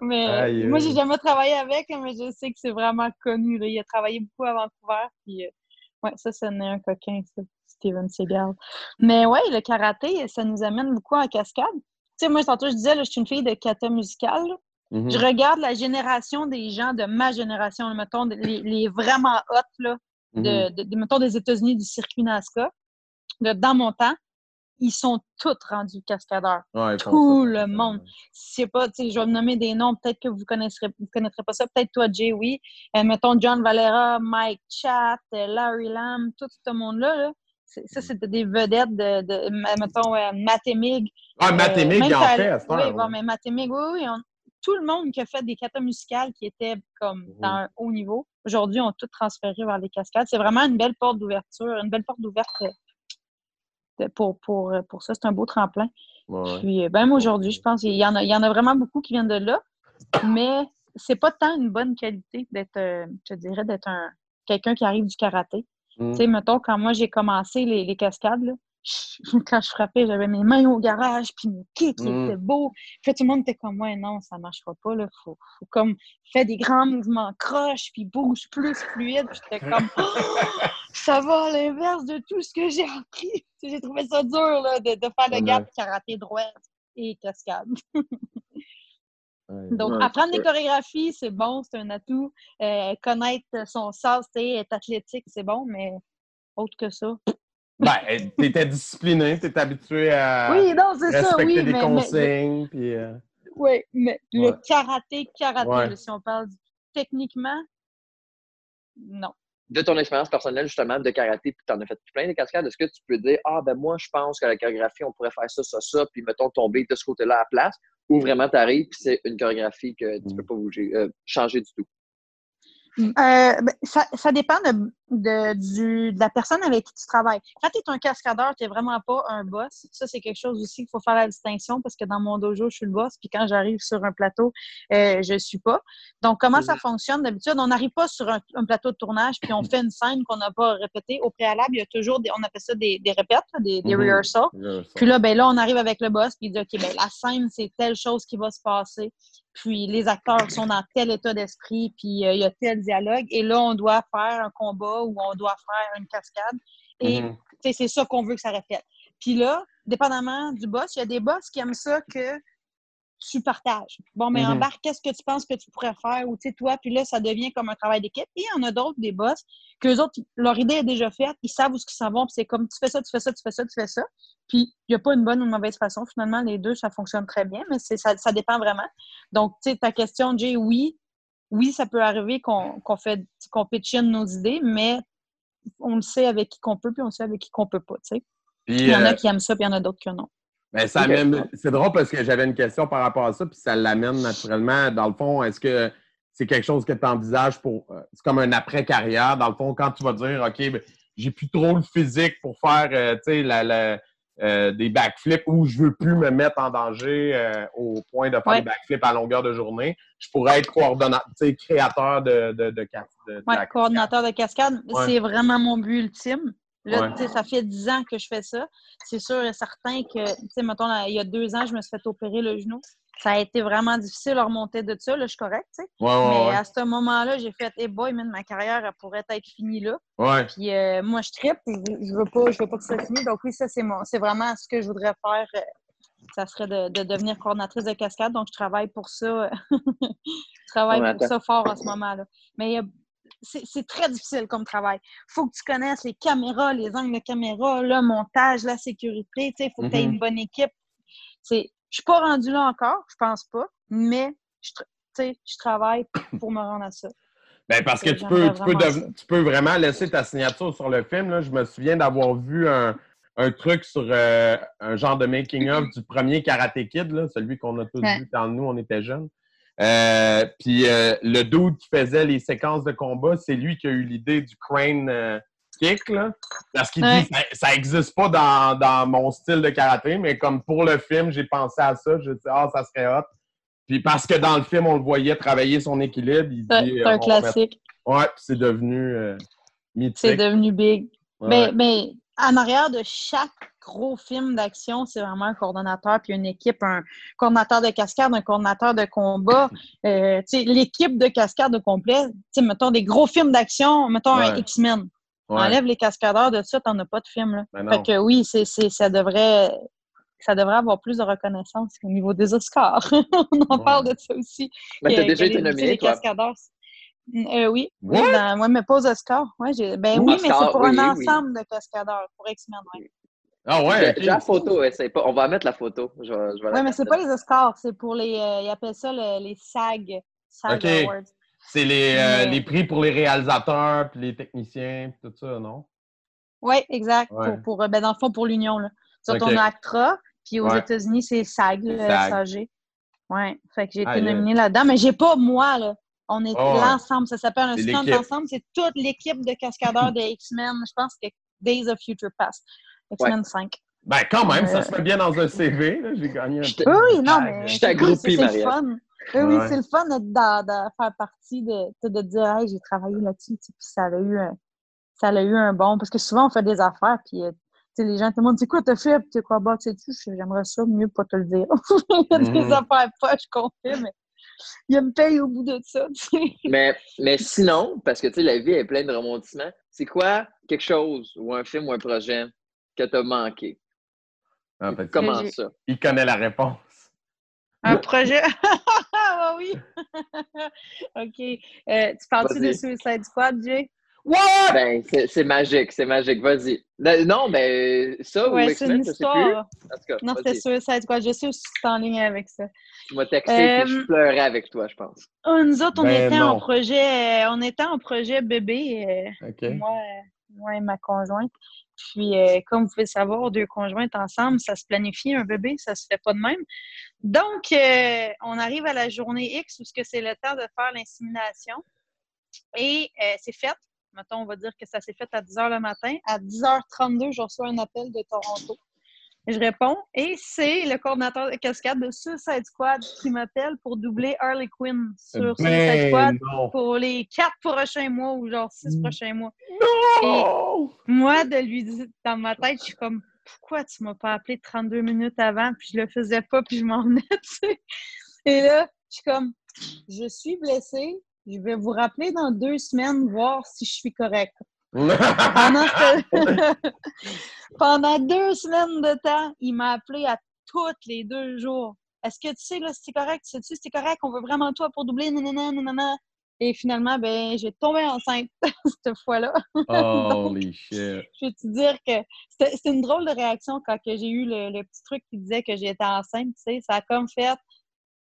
Mais Aïe, moi, j'ai jamais travaillé avec, mais je sais que c'est vraiment connu. Là. Il a travaillé beaucoup à Vancouver. Puis, euh, ouais, ça, ça n'est un coquin, ça, Steven Seagal. Mais ouais, le karaté, ça nous amène beaucoup en cascade. Tu sais, moi, tantôt, je disais, là, je suis une fille de kata musicale. Là. Mhm. Je regarde la génération des gens de ma génération, mettons, les, les vraiment hot, là, Mhm. de, de- de- mettons, des États-Unis, du circuit NASCAR. Dans mon temps, ils sont tous rendus cascadeurs. Ouais, tout le monde. Je sais pas, tu sais, je vais me nommer des noms, peut-être que vous connaisserez, vous connaîtrez pas ça. Peut-être toi, Jay, oui. Euh, mettons John Valera, Mike Chat, euh, Larry Lamb, tout ce monde-là. là. Ça, c'était des vedettes de, mettons, euh, Matt Emig. Ah, Matt Euh, il en fait Oui, bon, mais Matémig, oui, oui. on- tout le monde qui a fait des katas musicales qui étaient comme Mhm. dans un haut niveau, aujourd'hui, ont tout transféré vers les cascades. C'est vraiment une belle porte d'ouverture, une belle porte d'ouverture euh, pour, pour, euh, pour ça. C'est un beau tremplin. Ouais. Puis, euh, même aujourd'hui, je pense qu'il y, en a- il y en a vraiment beaucoup qui viennent de là, mais c'est pas tant une bonne qualité d'être, je dirais, d'être un quelqu'un qui arrive du karaté. Mhm. Tu sais, mettons, quand moi j'ai commencé les, les cascades, là, quand je frappais, j'avais mes mains au garage, puis mes kicks, ils Mm. étaient beaux. Puis tout le monde était comme, ouais, non, ça marchera pas, là. Faut, faut comme, faire des grands mouvements croches, puis bouge plus fluide. Puis j'étais comme, Oh, ça va à l'inverse de tout ce que j'ai appris. J'ai trouvé ça dur, là, de, de faire le gap karaté droit et cascade. Donc, Ouais, apprendre des chorégraphies, c'est bon, c'est un atout. Euh, connaître son sens, tu sais, être athlétique, c'est bon, mais autre que ça. Ben, t'étais discipliné, t'étais habitué à Oui, non, c'est ça, respecter oui. des mais, mais- consignes, puis... euh, oui, mais Ouais. le karaté, karaté, Ouais. là, si on parle du- techniquement, non. De ton expérience personnelle, justement, de karaté, puis tu en as fait plein de cascades, est-ce que tu peux dire, ah, ben moi, je pense que la chorégraphie, on pourrait faire ça, ça, ça, puis mettons tomber de ce côté-là à la place, ou vraiment t'arrives, puis c'est une chorégraphie que tu Mm. peux pas bouger, euh, changer du tout? Euh, ben, ça, ça dépend de, de, du, de la personne avec qui tu travailles. Quand tu es un cascadeur, tu n'es vraiment pas un boss. Ça, c'est quelque chose aussi qu'il faut faire la distinction parce que dans mon dojo, je suis le boss, puis quand j'arrive sur un plateau, euh, je ne suis pas. Donc, comment ça fonctionne? D'habitude? On n'arrive pas sur un, un plateau de tournage, puis on fait une scène qu'on n'a pas répétée. Au préalable, il y a toujours, des, on appelle ça des, des répètes, des, des Mhm. rehearsals. Puis là, ben là, on arrive avec le boss, puis il dit, OK, ben la scène, c'est telle chose qui va se passer. Puis les acteurs sont dans tel état d'esprit, puis euh, il y a tel dialogue. Et là, on doit faire un combat ou on doit faire une cascade. Et Mhm. sais, c'est ça qu'on veut que ça répète. Puis là, dépendamment du boss, il y a des boss qui aiment ça que tu partages. Bon, mais Mhm. embarque, qu'est-ce que tu penses que tu pourrais faire? Ou tu sais, toi, puis là, ça devient comme un travail d'équipe. Et il y en a d'autres, des boss, qu'eux autres, leur idée est déjà faite, ils savent où ils s'en vont, puis c'est comme tu fais ça, tu fais ça, tu fais ça, tu fais ça. Puis il n'y a pas une bonne ou une mauvaise façon. Finalement, les deux, ça fonctionne très bien, mais c'est ça, ça dépend vraiment. Donc, tu sais, ta question, Jay, oui, oui, ça peut arriver qu'on qu'on fait qu'on in nos idées, mais on le sait avec qui qu'on peut, puis on le sait avec qui qu'on peut pas, tu sais. Puis, Il y en euh, a qui aiment ça, puis il y en a d'autres qui non. Ben, ça C'est drôle parce que j'avais une question par rapport à ça, puis ça l'amène naturellement. Dans le fond, est-ce que c'est quelque chose que tu envisages pour. euh, C'est comme un après-carrière? Dans le fond, quand tu vas dire, OK, ben, j'ai plus trop le physique pour faire euh, tu sais, la- la- euh, des backflips ou je veux plus me mettre en danger euh, au point de faire Ouais. des backflips à longueur de journée, je pourrais être coordonnateur, tu sais, créateur de, de, de, de- Ouais, coordinateur de cascade, Ouais. c'est vraiment mon but ultime. Là, Ouais. ça fait dix ans que je fais ça. C'est sûr et certain que, tu sais, mettons, il y a deux ans, je me suis fait opérer le genou. Ça a été vraiment difficile à remonter de ça. Là, je suis correcte, tu sais. Ouais, ouais, Mais à ce moment-là, j'ai fait, hey boy, man, ma carrière, elle pourrait être finie là. Puis euh, moi, je tripe, je, je veux pas, je veux pas que ça finisse. Donc oui, ça, c'est mon, c'est vraiment ce que je voudrais faire. euh, ça serait de, de devenir coordinatrice de cascade. Donc, je travaille pour ça. je travaille pour ça fort en ce moment-là. Mais euh, c'est c'est très difficile comme travail. faut que tu connaisses les caméras, les angles de caméra, le montage, la sécurité. Il faut que tu aies Mhm. une bonne équipe. Je suis pas rendue là encore, je pense pas, mais je, travaille pour me rendre à ça. Ben parce que tu peux, tu, peux tu peux vraiment laisser ta signature sur le film. Là. Je me souviens d'avoir vu un, un truc sur euh, un genre de making-of du premier Karate Kid, là, celui qu'on a tous Ouais. vu quand nous, on était jeunes. Euh, Puis euh, le dude qui faisait les séquences de combat, c'est lui qui a eu l'idée du crane euh, kick. Là, parce qu'il Ouais. dit ça n'existe pas dans, dans mon style de karaté, mais comme pour le film, j'ai pensé à ça. Je dit ah, ça serait hot. Puis parce que dans le film, on le voyait travailler son équilibre, il C'est dit... c'est un classique. Ouais, puis c'est devenu mythique. C'est devenu big. Ouais. Mais, mais en arrière de chaque gros film d'action, c'est vraiment un coordonnateur puis une équipe, un coordonnateur de cascade, un coordonnateur de combat. Euh, L'équipe de cascade au complet, mettons des gros films d'action, mettons un. X-Men. Ouais. Enlève les cascadeurs de ça, t'en as pas de film. Là. Ben. Fait que oui, c'est, ça devrait ça devrait avoir plus de reconnaissance au niveau des Oscars. On en Ouais. parle de ça aussi. Mais que- t'as déjà été nominé, toi. cascadeurs. Euh, oui, oui, dans- ouais, mais pas aux Oscars. Ouais, ben Ou oui, mais c'est pour oui, un oui. ensemble de cascadeurs, pour X-Men. Ouais, Ah ouais, J'ai la photo, ouais, c'est pas... on va mettre la photo. Je, vais- je vais la Ouais, mais c'est pas les Oscars, c'est pour les. euh, ils appellent ça le- les SAG. SAG Ok. Awards. C'est les, euh, Mais- les prix pour les réalisateurs, puis les techniciens, puis tout ça, non? Oui, exact. Ouais. Pour, pour, euh, ben, dans le fond, pour l'Union. Là. Surtout, Ok. on a ACTRA, puis aux Ouais. États-Unis, c'est SAG, le SAG. SAG. Ouais, fait que j'ai été nominée là-dedans, mais j'ai pas moi, là. On est Oh, l'ensemble. Ça s'appelle un stunt l'équipe. ensemble. C'est toute l'équipe de cascadeurs de X-Men. Je pense que Days of Future Past. X-Men 5. Ben, quand même, ça Euh, se fait bien dans un CV. J'ai gagné un Je te- peu. Oui, oui, non, mais. je c'est cool, c'est- c'est Marielle. fun. Oui, oui, c'est le fun d'être dans, de faire partie de, de, de dire, hey, j'ai travaillé là-dessus, puis ça a eu un, ça a eu un bon. Parce que souvent, on fait des affaires, puis, euh, tu sais, les gens, tout le monde dit, quoi, t'as fait, puis t'es quoi, bah, tu sais, j'aimerais ça mieux pas te le dire. Il y a des Mhm. affaires poches qu'on fait, mais il y a une paye au bout de ça, tu sais. Mais, mais sinon, parce que tu sais, la vie est pleine de rebondissements, c'est quoi quelque chose ou un film ou un projet? Que t'as manqué? Ah, que Comment ça? Il connaît la réponse. Un projet. Ah oui! OK. Euh, tu parles-tu de. Suicide Squad, Jay? What? Ben, c'est c'est magique, c'est magique. Vas-y. Ben, Non, ben, ça Ouais, ou c'est une X-Men, je sais plus. histoire. Non, c'était vas-y. Suicide Squad. Je sais tu es en ligne avec ça. Tu m'as texté Euh, puis je pleurais avec toi, je pense. Oh, nous autres, on Ben était non. en projet, euh, on était en projet bébé, euh, OK. moi, euh, moi et ma conjointe. Puis, euh, comme vous pouvez savoir, deux conjointes ensemble, ça se planifie un bébé, ça se fait pas de même. Donc, euh, on arrive à la journée X où c'est le temps de faire l'insémination. Et euh, c'est fait. Mettons, on va dire que ça s'est fait à 10 h le matin. À 10h32, je reçois un appel de Toronto. Je réponds et c'est le coordinateur de cascade de Suicide Squad qui m'appelle pour doubler Harley Quinn sur Suicide Ben Squad non. pour les quatre prochains mois ou genre six Mm. prochains mois. Oh! Moi, de lui dire dans ma tête, je suis comme pourquoi tu m'as pas appelé 32 minutes avant, puis je le faisais pas, puis je m'en venais, tu sais? Et là, je suis comme je suis blessée, je vais vous rappeler dans deux semaines, voir si je suis correcte. Pendant, deux semaines de temps, il m'a appelé à tous les deux jours. Est-ce que tu sais là, si c'est correct? Sais-tu si c'est correct? On veut vraiment toi pour doubler, nanana, nanana. Et finalement, ben, j'ai tombé enceinte cette fois-là. Holy shit. Je vais te dire que c'était une drôle de réaction quand j'ai eu le, le petit truc qui disait que j'étais enceinte, tu sais. Ça a comme fait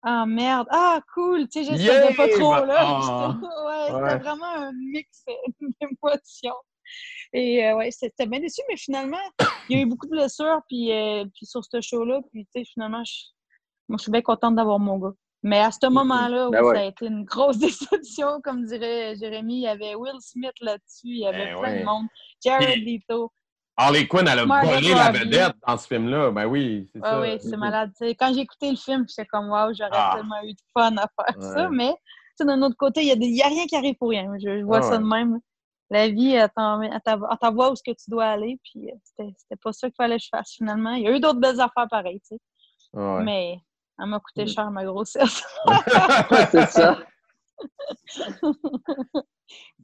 Ah merde, ah cool, tu sais, je Yeah! savais pas trop là. Ah! ouais, Ouais. c'était vraiment un mix d'émotions. Et euh, ouais, c'était bien déçu, mais finalement, il y a eu beaucoup de blessures puis, euh, puis sur ce show-là, puis tu sais, finalement, je, moi, je suis bien contente d'avoir mon gars. Mais à ce moment-là, où Ben ouais. ça a été une grosse déception, comme dirait Jérémy, il y avait Will Smith là-dessus, il y avait Ben plein ouais. de monde. Jared Leto. Harley Quinn, elle a Margot volé la vedette dans ce film-là. Ben oui, c'est Ah ça. oui, c'est malade. tu sais. quand j'ai écouté le film, j'étais comme, waouh, j'aurais Ah. tellement eu de fun à faire Ouais. ça. Mais d'un autre côté, il n'y a, rien qui arrive pour rien. Je, je vois Ah ça ouais. de même. La vie, elle t'envoie où ce que tu dois aller. Puis euh, c'était pas ça qu'il fallait que je fasse finalement. Il y a eu d'autres belles affaires pareilles, tu sais. Ouais. Mais elle m'a coûté Mm. cher, ma grossesse. c'est ça.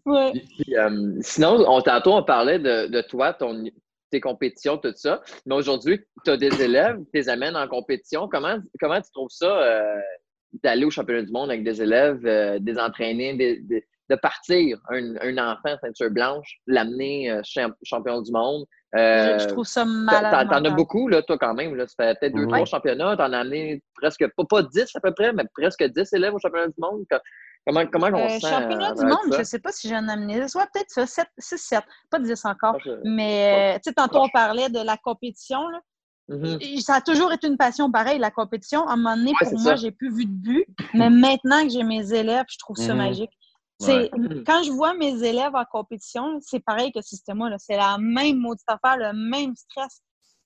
ouais. Puis, euh, sinon, on, tantôt, on parlait de, de toi, ton, tes compétitions, tout ça. Mais aujourd'hui, tu as des élèves, tu les amènes en compétition. Comment, comment tu trouves ça euh, d'aller au championnat du monde avec des élèves, euh, des entraînés, des- des- de partir un, un enfant ceinture blanche, l'amener euh, champ- champion du monde? Euh, je, je trouve ça malade. t'en as beaucoup, là, toi, quand même. Là. Ça fait peut-être deux, Mhm. trois championnats. T'en as amené presque, pas, pas 10 à peu près, mais presque 10 élèves au championnat du monde. Comment, comment on Euh, se sent? championnat à du monde, ça? je sais pas si j'en ai amené. Soit peut-être ça, 6, 7, pas 10 encore. Ah, Mais, euh, tu sais, tantôt, on parlait de la compétition. Là. Mhm. Et Ça a toujours été une passion pareille, la compétition. À un moment donné, Ouais, pour moi, j'ai plus vu de but. Mais maintenant que j'ai mes élèves, je trouve ça Mhm. magique. Ouais. Quand je vois mes élèves en compétition, c'est pareil que si c'était moi. C'est la même maudite affaire, le même stress.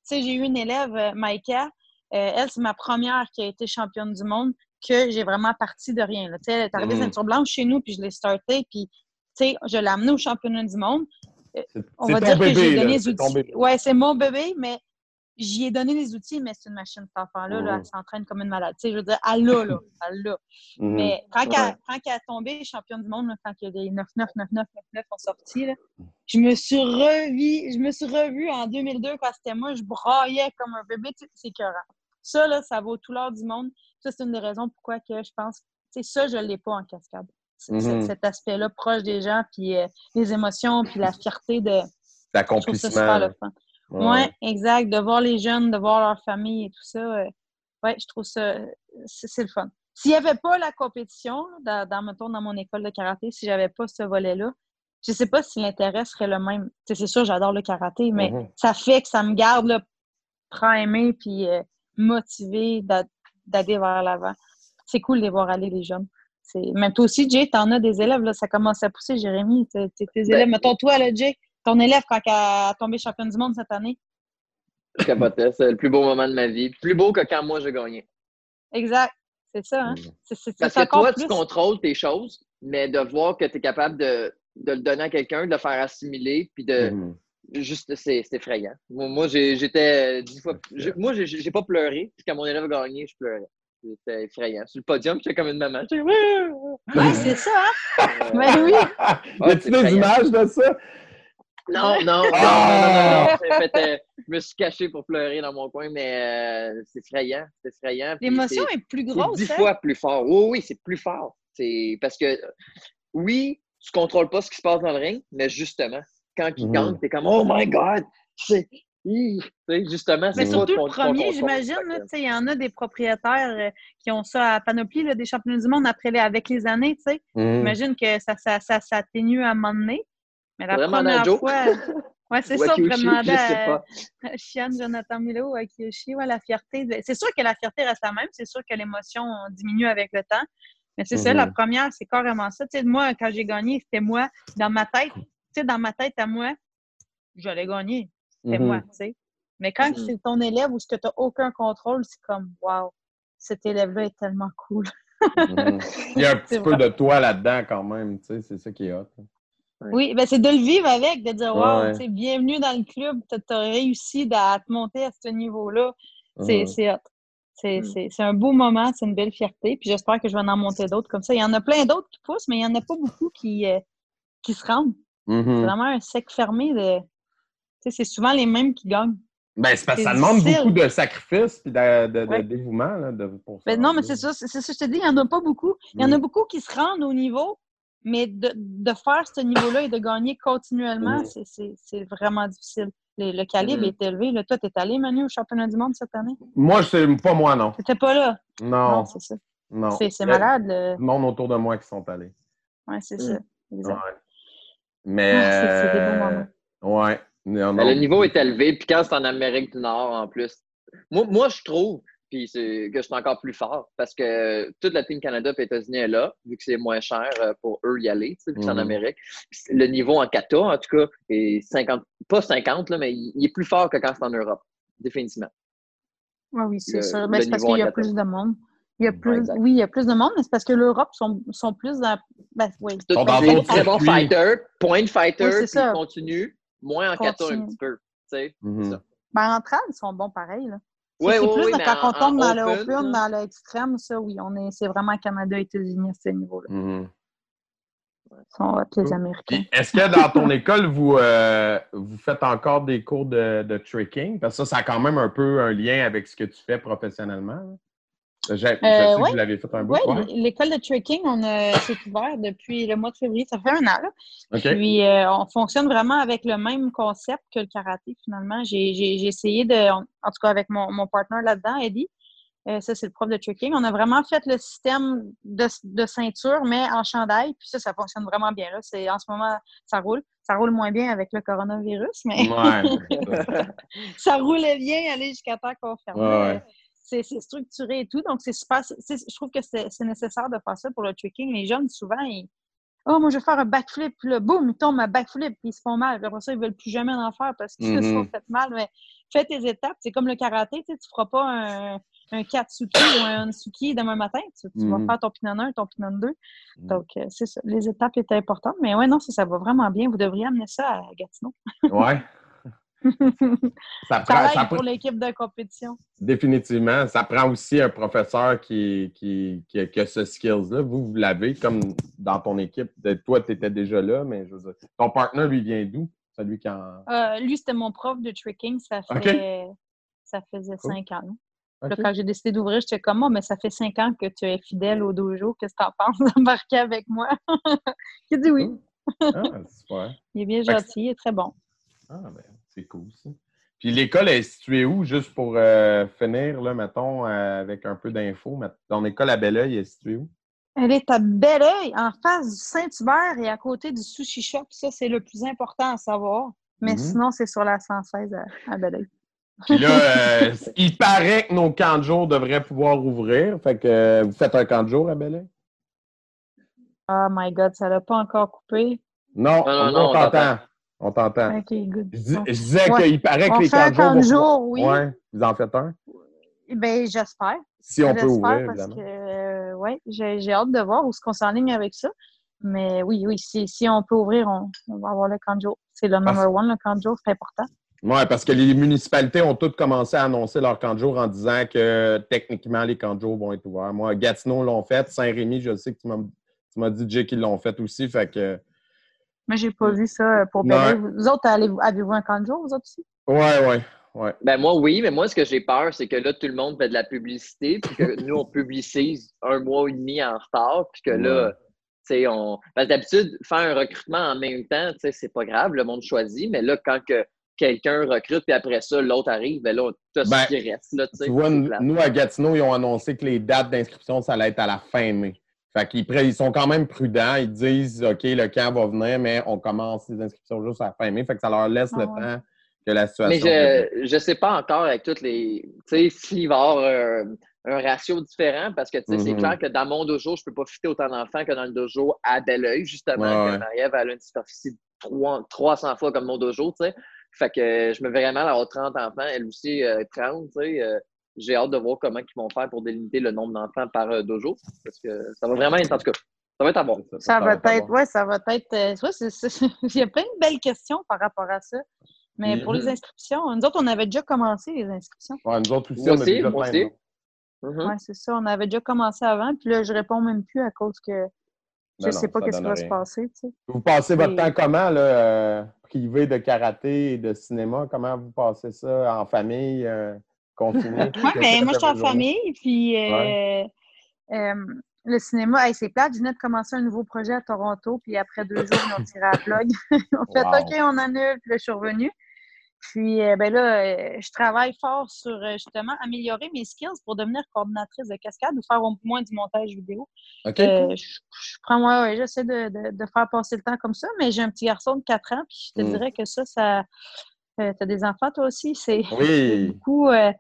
Tu sais, j'ai eu une élève, euh, Maïka. euh, elle, c'est ma première qui a été championne du monde. Que j'ai vraiment parti de rien. Tu sais, elle est arrivée Mhm. ceinture blanche chez nous, puis je l'ai starté, puis tu sais, je l'ai amenée au championnat du monde. C'est On va dire que bébé, j'ai là, donné les outils. Ouais, c'est mon bébé, mais j'y ai donné les outils, mais c'est une machine, cet enfant-là. là, Mhm. elle s'entraîne comme une malade. Tu sais, je veux dire, elle l'a, là. Elle l'a. Mhm. Mais quand, Ouais. elle, quand elle est tombée championne du monde, là, quand il y a des 9-9, 9-9, 9-9 ont sorti, là, je me suis revue, je me suis revue en 2002 quand c'était moi, je braillais comme un bébé, c'est écœurant. Ça, là, ça vaut tout l'or du monde. Ça, c'est une des raisons pourquoi que je pense, sais, ça, je ne l'ai pas en cascade. Mhm. cet- aspect-là proche des gens, puis euh, les émotions, puis la fierté de. L'accomplissement. le fun. Ouais, exact. De voir les jeunes, de voir leur famille et tout ça. euh, ouais, je trouve ça. C'est c'est le fun. S'il n'y avait pas la compétition, dans, dans, mettons, dans mon école de karaté, si j'avais pas ce volet-là, je sais pas si l'intérêt serait le même. C'est sûr, j'adore le karaté, mais Mhm. ça fait que ça me garde là, primé puis euh, motivé d'a- d'aller vers l'avant. C'est cool de les voir aller, les jeunes. C'est- Même toi aussi, Jay, t'en as des élèves, là, ça commence à pousser, Jérémy. T'es- t'es- Tes élèves, mettons toi, là, Jay, ton élève quand elle a tombé championne du monde cette année. Je capotais. C'est le plus beau moment de ma vie. Plus beau que quand moi, j'ai gagné. Exact. C'est ça, hein? Mhm. C'est c'est- Parce c'est que toi, plus. tu contrôles tes choses, mais de voir que tu es capable de, de le donner à quelqu'un, de le faire assimiler, puis de. Mhm. Juste, c'est effrayant. Moi, j'étais dix fois. Moi, j'ai pas pleuré. Puis quand mon élève a gagné, je pleurais. C'était effrayant. Sur le podium, j'étais comme une maman. J'étais, Ouais! C'est ça, hein? Ben oui. y Ah, a-tu des images de ça? Non, non, non, non, Ah! non, fait, euh, je me suis caché pour pleurer dans mon coin, mais euh, c'est effrayant. C'est effrayant. L'émotion est plus grosse, dix hein? fois plus fort. Oui, oui, c'est plus fort. C'est parce que oui, tu contrôles pas ce qui se passe dans le ring, mais justement, quand il Mhm. gagne, t'es comme Oh my God! C'est. Justement, Mais c'est surtout pas le premier, j'imagine, Fait là, que- tu sais, il y en a des propriétaires euh, qui ont ça à panoplie, là, des championnats du monde après les, avec les années, tu sais. Mhm. J'imagine que ça, ça, ça s'atténue à un moment donné. Mais la à première fois, ouais, c'est ça, on sais à Chian, Jonathan Milo, à Kiyoshi, ouais, la fierté. de- C'est sûr que la fierté reste la même, c'est sûr que l'émotion diminue avec le temps. Mais c'est ça, la première, c'est carrément ça. Tu sais, moi, quand j'ai gagné, c'était moi, dans ma tête, sais, dans ma tête à moi, j'allais gagner. C'était Mhm. moi, tu sais. Mais quand Mhm. c'est ton élève ou ce que tu n'as aucun contrôle, c'est comme, wow, cet élève-là est tellement cool. Mhm. Il y a un petit peu vrai. de toi là-dedans quand même, tu sais, c'est ça qui est hot. Oui, ben c'est de le vivre avec, de dire, wow, Ouais. tu sais, bienvenue dans le club, tu as réussi à te monter à ce niveau-là. C'est c'est hot. C'est Mm. c'est- c'est un beau moment, c'est une belle fierté. Puis j'espère que je vais en monter d'autres comme ça. Il y en a plein d'autres qui poussent, mais il n'y en a pas beaucoup qui, euh, qui se rendent. Mhm. C'est vraiment un sec fermé de. Tu sais, c'est souvent les mêmes qui gagnent. Ben, c'est parce que ça demande beaucoup de sacrifices et de, de- de Ouais. dévouement là, de, pour Ben non, mais c'est ça, c'est ça, je te dis, il n'y en a pas beaucoup. Il y en a beaucoup qui se rendent au niveau, mais de, de faire ce niveau-là et de gagner continuellement, Mm. c'est- vraiment difficile. Le, le calibre Mm. est élevé. Là, toi, tu es allé, Manu, au championnat du monde cette année? Moi, c'est pas moi, non. Tu n'étais pas là? Non, Non, c'est ça. non. C'est malade. le- monde autour de moi qui sont allés. Ouais, c'est Mm. ça. Exact. Ouais. Mais. Ah, c'est- c'est des beaux moments. Ouais. Non, Mais non. le niveau est élevé, puis quand c'est en Amérique du Nord en plus. Moi, moi je trouve puis c'est que c'est encore plus fort parce que toute la Team Canada et États-Unis est là, vu que c'est moins cher euh, pour eux y aller, vu que c'est en Mhm. Amérique. Le niveau en kata, en tout cas, est 50, pas 50, là, mais il il est plus fort que quand c'est en Europe, définitivement. Ouais, oui, c'est le Ben, c'est parce qu'il y a kata. plus de monde. Il y a plus, exact. oui, il y a plus de monde, mais c'est parce que l'Europe sont, sont plus dans. Ben, oui. Tout dans des très bons fighters, point fighter, Oui, c'est puis ça. continue, moins en kata un petit peu. tu sais. Mhm. ça. Ben, entre elles, ils sont bons pareil. Là. Ouais, c'est ouais, plus quand en- on tombe en dans le open, là. dans l'extrême, ça, oui, on est, c'est vraiment Canada et États-Unis à ce niveau-là. Mhm. Ils sont hot, les. Américains. Puis, Est-ce que dans ton école, vous, euh, vous faites encore des cours de, de tricking? Parce que ça, ça a quand même un peu un lien avec ce que tu fais professionnellement. là. Je, je sais que Euh, ouais. vous l'avez fait un bout. Oui, ouais. l'école de tricking, on a, c'est ouvert depuis le mois de février. Ça fait un an. Là. Puis, euh, on fonctionne vraiment avec le même concept que le karaté, finalement. J'ai j'ai- j'ai essayé de, en tout cas avec mon, mon partner là-dedans, Eddie, euh, ça, c'est le prof de tricking. On a vraiment fait le système de, de ceinture, mais en chandail. Puis ça, ça fonctionne vraiment bien. Là. C'est- En ce moment, ça roule. Ça roule moins bien avec le coronavirus, mais Ouais. ça roulait bien aller jusqu'à temps qu'on ferme. C'est structuré et tout, donc c'est super. je trouve que c'est nécessaire de faire ça pour le tricking. Les jeunes, souvent, ils. Oh, moi, je vais faire un backflip, puis là, boum, ils tombent à backflip, puis ils se font mal. Puis après ça, ils veulent plus jamais en faire parce qu'ils se Mhm. sont fait mal. Mais fais tes étapes. C'est comme le karaté, tu tu feras pas un, un Katsuki ou un Suki demain matin. Tu, tu vas Mhm. faire ton Pinot 1, ton Pinot 2. Mhm. Donc, euh, c'est ça. Les étapes étaient importantes. Mais ouais, non, ça, ça va vraiment bien. Vous devriez amener ça à Gatineau. Ouais. Ça prend, ça pour l'équipe de compétition. définitivement. Ça prend aussi un professeur qui, qui, qui, a- qui a ce skills-là. Vous, vous l'avez, comme dans ton équipe. Toi, tu étais déjà là, mais je veux dire, ton partner, lui, vient d'où? Celui qui en. Euh, lui, c'était mon prof de tricking. Ça, fait, ça faisait Cool. cinq ans. Là, OK. quand j'ai décidé d'ouvrir, j'étais comme moi, mais ça fait cinq ans que tu es fidèle au dojo. Qu'est-ce que tu en penses d'embarquer avec moi? il dit oui? Ah, super. Il est bien gentil, il est très bon. Ah, ben, c'est cool, ça. Puis l'école est située où, juste pour euh, finir, là, mettons, euh, avec un peu d'infos? Ton école à Belleuil est située où? Elle est à Belleuil, en face du Saint-Hubert et à côté du Sushi Shop. Ça, c'est le plus important à savoir. Mais Mhm. sinon, c'est sur la 116 à, à Belleuil. Puis là, euh, il paraît que nos camps de jour devraient pouvoir ouvrir. Fait que euh, vous faites un camp de jour à Belleuil? Oh my God, ça l'a pas encore coupé. Non, Non, non, on, non, on t'entend. On t'entend. Je, dis- Bon. je disais Ouais. qu'il paraît que les fait camps un de jour. camp de vont oui. Ouais, vous en faites un? Ben, j'espère. Si on peut ouvrir, parce évidemment. que, euh, ouais, j'ai j'ai hâte de voir où est-ce qu'on s'enligne avec ça. Mais oui, oui, si, si on peut ouvrir, on, on va avoir le camp de jour. C'est le number one, le camp de jour, c'est important. Oui, parce que les municipalités ont toutes commencé à annoncer leur camp de jour en disant que techniquement, les camps de jour vont être ouverts. Moi, Gatineau l'ont fait. Saint-Rémy, je sais que tu m'as tu m'as dit, Jay, qu'ils l'ont fait aussi. Fait que. Mais j'ai pas vu ça pour Ouais. Belleuil. Vous autres, allez- avez-vous un camp de jour, vous autres aussi? Ouais, ouais, ouais. Ben moi, oui, mais moi, ce que j'ai peur, c'est que là, tout le monde fait de la publicité, puis que nous, on publicise un mois et demi en retard, puis que là, Ouais. tu sais, on. Parce que d'habitude, faire un recrutement en même temps, tu sais, c'est pas grave, le monde choisit, mais là, quand que quelqu'un recrute, puis après ça, l'autre arrive, ben là, tout Ben, ce qui reste, là, tu sais. Nous, à Gatineau, ils ont annoncé que les dates d'inscription, ça allait être à la fin mai. Fait qu'ils ils sont quand même prudents. Ils disent, OK, le camp va venir, mais on commence les inscriptions juste à la fin mai. Fait que ça leur laisse Ah le ouais. temps que la situation. Mais je je sais pas encore avec toutes les. Tu sais, s'il va y avoir un, un ratio différent, parce que tu sais, c'est Mhm. clair que dans mon dojo, je peux pas fitter autant d'enfants que dans le dojo à Belleuil, justement, Ouais, que ouais. Marie-Ève elle a une superficie de 3 300 fois comme mon dojo, tu sais. Fait que je me verrais mal avoir 30 enfants, elle aussi euh, 30, tu sais. euh, J'ai hâte de voir comment ils vont faire pour délimiter le nombre d'enfants par euh, dojo, parce que ça va vraiment être, en tout cas, ça va être à voir. Ça, va être être, ouais, ça va être. euh, ouais, Il y a plein de belles questions par rapport à ça. Mais pour Mhm. les inscriptions, nous autres, on avait déjà commencé les inscriptions. Ouais, nous autres aussi, Moi on a aussi, déjà moi plein aussi. de noms. Mhm. Ouais, c'est ça. On avait déjà commencé avant. Puis là, je réponds même plus à cause que je Ben sais non, pas qu'est-ce qui va se passer. tu sais. Vous passez votre Et- temps comment, là, euh, privé de karaté et de cinéma? Comment vous passez ça en famille, euh, Oui, mais moi, je suis en famille, puis euh, Ouais. euh, le cinéma, hey, c'est plate. Je venais de commencer un nouveau projet à Toronto, puis après deux jours, ils ont tiré à la plug. ils ont fait Wow. OK, on annule, puis là, je suis revenue. Puis, euh, ben là, je travaille fort sur justement améliorer mes skills pour devenir coordinatrice de cascade ou faire au moins du montage vidéo. OK. Je, je prends moi, ouais, j'essaie de, de, de faire passer le temps comme ça, mais j'ai un petit garçon de 4 ans, puis je te Mm. dirais que ça, ça. Euh, T'as des enfants, toi aussi? C'est Oui. beaucoup. euh,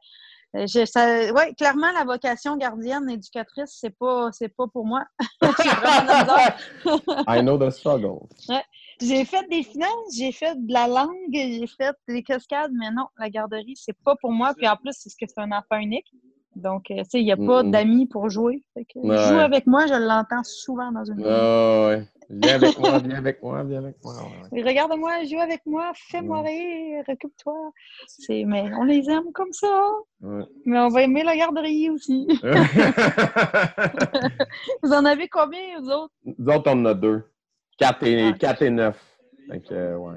euh, ça- ouais, clairement, la vocation gardienne, éducatrice, c'est pas, c'est pas pour moi. I know the struggle. J'ai fait des finances, j'ai fait de la langue, j'ai fait des cascades, mais non, la garderie, c'est pas pour moi. Puis en plus, c'est ce que c'est un enfant unique. Donc, euh, tu sais, il n'y a pas Mm-mm. d'amis pour jouer. Fait que, Ouais. Joue avec moi, je l'entends souvent dans une. Ah, ouais. Viens avec moi, viens avec moi, viens avec moi. ouais. Regarde-moi, joue avec moi, fais-moi rire. C'est, mais on les aime comme ça. Mais on va aimer la garderie aussi. Vous en avez combien, vous autres? Nous autres, on en a deux. 4 et, Ah. quatre et 9. Fait que, euh, ouais.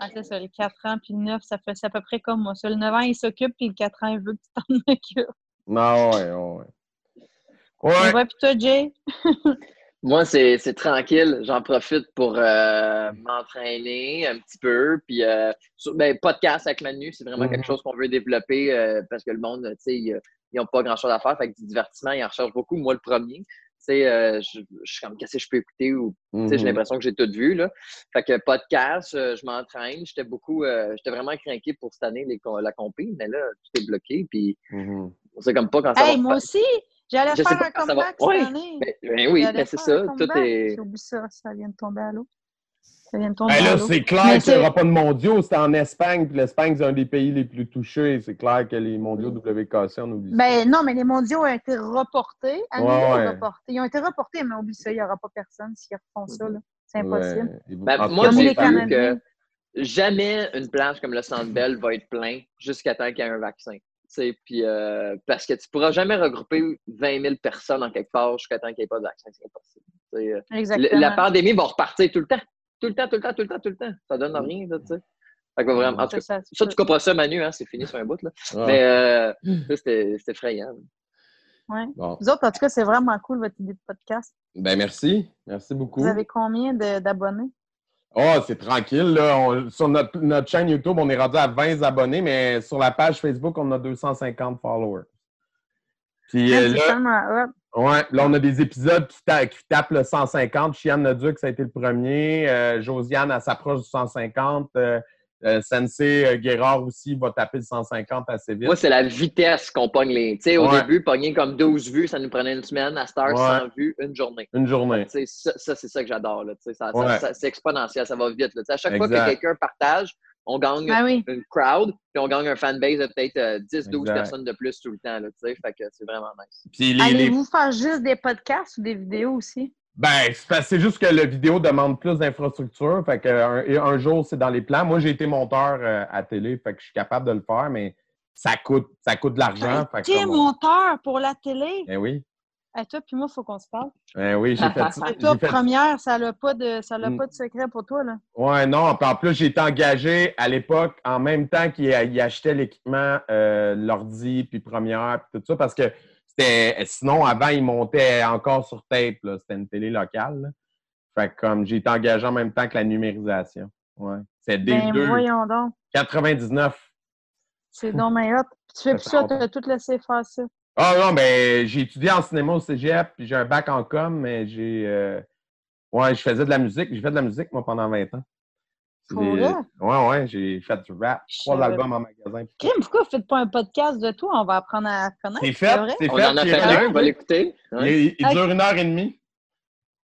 Ah, c'est ça, les 4 ans puis le 9, ça fait c'est à peu près comme moi. Ça, le 9 ans, il s'occupe, puis le 4 ans, il veut que tu t'en occupes. Non, ouais, ouais. Ouais. Ouais, puis toi, Jay? Moi, c'est c'est tranquille. J'en profite pour euh, m'entraîner un petit peu. Puis, euh, sur- ben, podcast avec Manu, c'est vraiment quelque chose qu'on veut développer euh, parce que le monde, tu sais, ils n'ont pas grand-chose à faire. Fait que du divertissement, ils en recherchent beaucoup. Moi, le premier, euh, je, je suis comme, qu'est-ce que je peux écouter ou, tu sais, j'ai Mhm. l'impression que j'ai tout vu, là. Fait que podcast, euh, je m'entraîne. J'étais beaucoup, euh, j'étais vraiment craqué pour cette année, les, la compé, mais là, tout est bloqué. Puis, Mhm. on sait comme pas quand ça Hey, va moi aussi, j'allais Je sais faire pas un comeback cette année. Ben, ben oui, ben c'est faire ça. Tout est. J'ai oublié ça, ça vient de tomber à l'eau. Ça vient de tomber Ben là, c'est clair qu'il n'y aura pas de mondiaux. C'est en Espagne, puis l'Espagne, c'est un des pays les plus touchés. C'est clair que les mondiaux WKC, on oublie ça. Ben non, mais les mondiaux ont été reportés. Ouais, ouais. reportés. Ils ont été reportés, mais oublie ça, il n'y aura pas personne s'ils refont ça. là. C'est impossible. Ouais. Ben, en moi, j'ai que jamais une plage comme le Centre Bell va être plein jusqu'à temps qu'il y ait un vaccin. Tu sais, Puis, euh, parce que tu pourras jamais regrouper 20 000 personnes en quelque part jusqu'à temps qu'il n'y ait pas de vaccin. C'est impossible. Euh, la pandémie va repartir tout le temps. Tout le temps, tout le temps, tout le temps, tout le temps. Ça donne rien, là, tu sais. Fait que vraiment, en tout cas, Ça, tu comprends ça, Manu, hein, c'est fini sur un bout, là. Ah, Mais euh, ça, c'était c'était effrayant. ouais. bon. Vous autres, en tout cas, c'est vraiment cool votre idée de podcast. Ben merci. Merci beaucoup. Vous avez combien d'abonnés? Oh, c'est tranquille. Là. On- sur notre, notre chaîne YouTube, on est rendu à 20 abonnés, mais sur la page Facebook, on a 250 followers. Puis euh, là, tellement hot. ouais, là, on a des épisodes qui, ta- qui tapent le 150. Chiane Leduc, ça a été le premier. Euh, Josiane, elle s'approche du 150. Euh, euh, Sensei euh, Guérard aussi va taper le 150 assez vite. Moi, c'est la vitesse qu'on pogne les. Tu sais, au Ouais. début, pogner comme 12 vues, ça nous prenait une semaine. À Star, Ouais. 100 vues, une journée. Une journée. Ça, ça, c'est ça que j'adore. c'est exponentiel, ça va vite. là. À chaque fois que quelqu'un partage, on gagne Ben oui. une crowd, puis on gagne un fanbase de peut-être euh, 10-12 Exact. personnes de plus tout le temps. Là, tu sais. fait que c'est vraiment nice. Les- Allez-vous faire juste des podcasts ou des vidéos aussi? Ben, c'est juste que la vidéo demande plus d'infrastructure. Fait que un, et un jour, c'est dans les plans. Moi, j'ai été monteur euh, à télé, fait que je suis capable de le faire, mais ça coûte, ça coûte de l'argent. T'es comme- monteur pour la télé? Ben oui. À toi puis moi, il faut qu'on se parle. Ben oui, j'ai fait ça. Toi, fait- première, ça n'a pas, de, ça Mm. pas de secret pour toi. là. Ouais, non. En plus, j'ai été engagé à l'époque en même temps qu'il il achetait l'équipement, euh, l'ordi, puis première, puis tout ça, parce que c'était. Sinon, avant, il montait encore sur tape. là. C'était une télé locale. là. Fait que comme j'ai été engagé en même temps que la numérisation. Ouais. C'est des Ben deux. voyons donc. 99. C'est donc. Puis tu fais plus ça, tu as tout laissé faire ça. Ah non, mais j'ai étudié en cinéma au cégep, puis j'ai un bac en com, mais j'ai. euh, Ouais, je faisais de la musique. J'ai fait de la musique, moi, pendant 20 ans. Vrai? Ouais, ouais, j'ai fait du rap, Je trois albums en magasin. Crime, pourquoi vous faites pas un podcast de toi? On va apprendre à connaître. C'est fait, vrai? c'est On fait. en a fait un, on va l'écouter. Il, dure une heure et demie.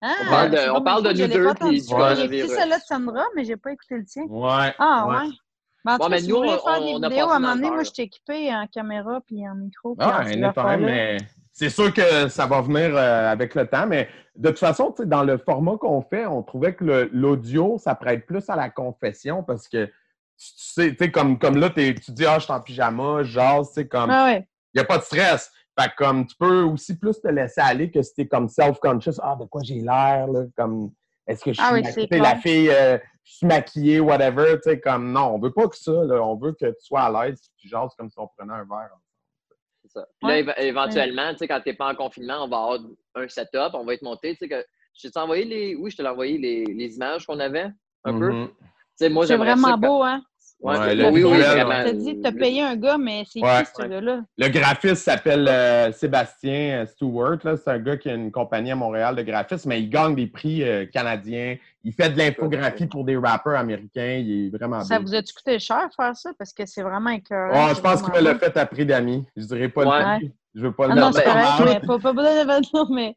Ah, On parle de- on parle de nous l'ai deux, J'ai écouté celle-là de Sandra, mais j'ai pas écouté le tien. Ouais. Ah, ouais. ouais. Tout Bon, cas, mais si nous, vous voulez on- faire on des vidéos, à un moment donné, moi, je suis équipée en caméra puis en micro. Puis Ah, en mais c'est sûr que ça va venir euh, avec le temps, mais de toute façon, tu sais, dans le format qu'on fait, on trouvait que le- l'audio, ça prête plus à la confession parce que, tu sais, tu sais, comme, comme là, tu dis, ah, je suis en pyjama, je jase, tu sais, comme, Ah ouais. il n'y a pas de stress. Fait que comme tu peux aussi plus te laisser aller que si t'es comme self-conscious, ah, de quoi j'ai l'air, là, comme, est-ce que je suis Ah oui, ma- c'est tu sais, la fille, euh, je suis maquillée, whatever, tu sais, comme, non, on veut pas que ça, là, on veut que tu sois à l'aise, que tu jases comme si on prenait un verre. C'est ça. Puis Ouais. là, éve- éventuellement, tu sais, quand t'es pas en confinement, on va avoir un setup, on va être monté. Tu sais, que je t'ai envoyé les. Oui, je te l'ai envoyé les, les images qu'on avait un peu? Mhm. moi, C'est vraiment ça. beau, hein? Ouais, Ouais, oui, le oui, oui. T'as dit, t'as payé un gars, mais c'est Ouais. qui, ce gars-là? Le graphiste s'appelle euh, Sébastien euh, Stewart. là. C'est un gars qui a une compagnie à Montréal de graphisme, mais il gagne des prix euh, canadiens. Il fait de l'infographie pour des rappeurs américains. Il est vraiment Ça vous a-tu coûté cher faire ça? Parce que c'est vraiment écœurant. Oh, je pense qu'il me l'a fait à prix d'amis. Je dirais pas Ouais. le prix. Je veux pas Ah le non, mettre c'est correct, mais pas, pas besoin de non, mais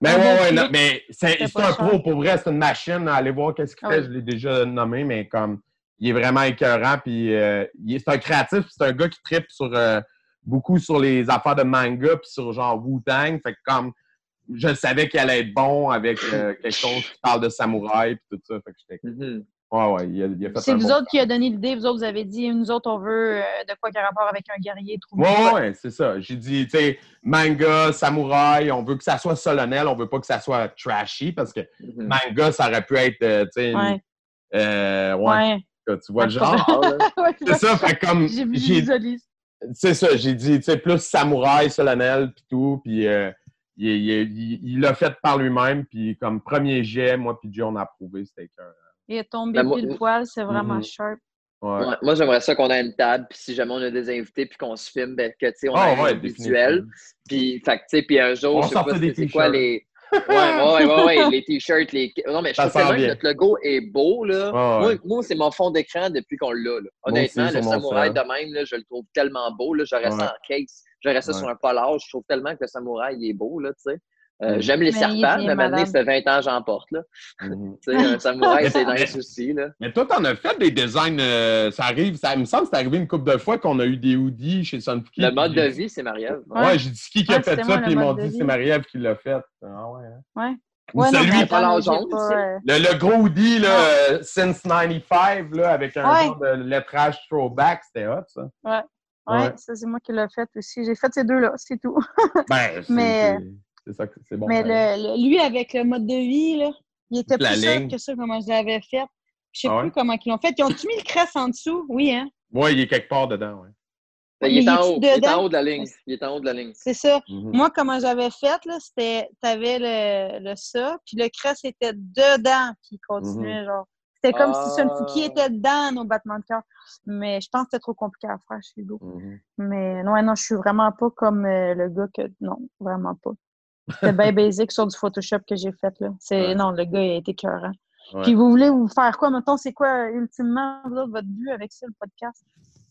Mais un ouais, non, mais c'est un pro, pour vrai, c'est une machine. Allez voir qu'est-ce qu'il Ah fait, oui. je l'ai déjà nommé, mais comme il est vraiment écœurant, puis euh, c'est un créatif, puis c'est un gars qui tripe sur euh, beaucoup sur les affaires de manga, puis sur genre Wu-Tang. Fait que comme je savais qu'il allait être bon avec euh, quelque chose qui parle de samouraï, puis tout ça. Fait que j'étais. Mhm. Ouais, ouais, il a, il a fait c'est vous bon autres qui a donné l'idée. Vous autres, vous avez dit, nous autres, on veut euh, de quoi qui a rapport avec un guerrier. trouve Ouais, ouais, c'est ça. J'ai dit, tu sais, manga, samouraï, on veut que ça soit solennel, on veut pas que ça soit trashy, parce que Mhm. manga, ça aurait pu être, euh, tu sais, euh, ouais, Ouais. Tu vois le genre. Ouais, C'est ça, fait comme, c'est ça, j'ai dit, tu sais, plus samouraï, solennel, puis tout, puis euh, il, il- il- il l'a fait par lui-même, puis comme premier jet, moi puis Dieu, on a approuvé, c'était cœur. Il est tombé Ben, moi- pile poil, c'est vraiment Mhm. sharp. Ouais. Ouais, Moi, j'aimerais ça qu'on ait une table, puis si jamais on a des invités, puis qu'on se filme, ben, que, tu sais, on Ah, a ouais, un visuel. Puis, fait que, tu sais, puis un jour, On je sais pas c'est quoi les. Ouais, ouais, ouais, ouais, les t-shirts, les. Non, mais je Ça trouve que même bien. notre logo est beau, là. Moi, ouais. moi, c'est mon fond d'écran depuis qu'on l'a, Honnêtement, aussi, le samouraï de même, là, je le trouve tellement beau, là. J'aurais Ouais. ça en case. J'aurais ça sur un polar. Je trouve tellement que le samouraï il est beau, là, tu sais. Euh. J'aime les Mais serpents, mais maintenant, fait 20 ans j'en porte. Là. Mhm. Un samouraï, c'est Mais- nice aussi. Là. Mais toi, t'en as fait des designs. euh, ça arrive, ça il me semble que c'est arrivé une couple de fois qu'on a eu des hoodies chez Sunfuki. Le mode de vie, c'est Marie-Ève. Ouais, j'ai dit qui qui a Ouais, fait ça, puis ils m'ont dit c'est Marie-Ève qui l'a fait. Ah ouais. hein. Ouais. Ou Ouais, non, celui, attends, jaune, pas, le, le gros hoodie, là, euh, since 95, là, avec un Ouais. genre de lettrage throwback, c'était hot, ça. Ouais, Ouais. ça, c'est moi qui l'ai fait aussi. J'ai fait ces deux-là, c'est tout. Ben, c'est Mais- c'est- ça que c'est bon. Mais pareil. le, le- lui, avec le mode de vie, là, il était La plus sûr ligne. que ça, comment je l'avais fait. Je sais Ah plus comment ils l'ont fait. Ils ont-tu mis le crest en dessous? Oui, hein? Ouais, il est quelque part dedans, ouais. Ben, il, est en haut, il est en haut de la ligne. Il est en haut de la ligne. C'est ça. Mhm. Moi, comment j'avais fait, là, c'était, t'avais le, le ça, puis le crest était dedans, puis il continuait, genre. C'était comme si Sunfuki Ah. était dedans nos battements de cœur. Mais je pense que c'était trop compliqué à faire chez Hugo. Mhm. Mais non, non, je suis vraiment pas comme euh, le gars que. Non, vraiment pas. C'était bien basic sur du Photoshop que j'ai fait, là. C'est... Ouais. Non, le gars, il a été. Ouais. Puis vous voulez vous faire quoi? Mettons, c'est quoi, ultimement, là, votre but avec ça, le podcast?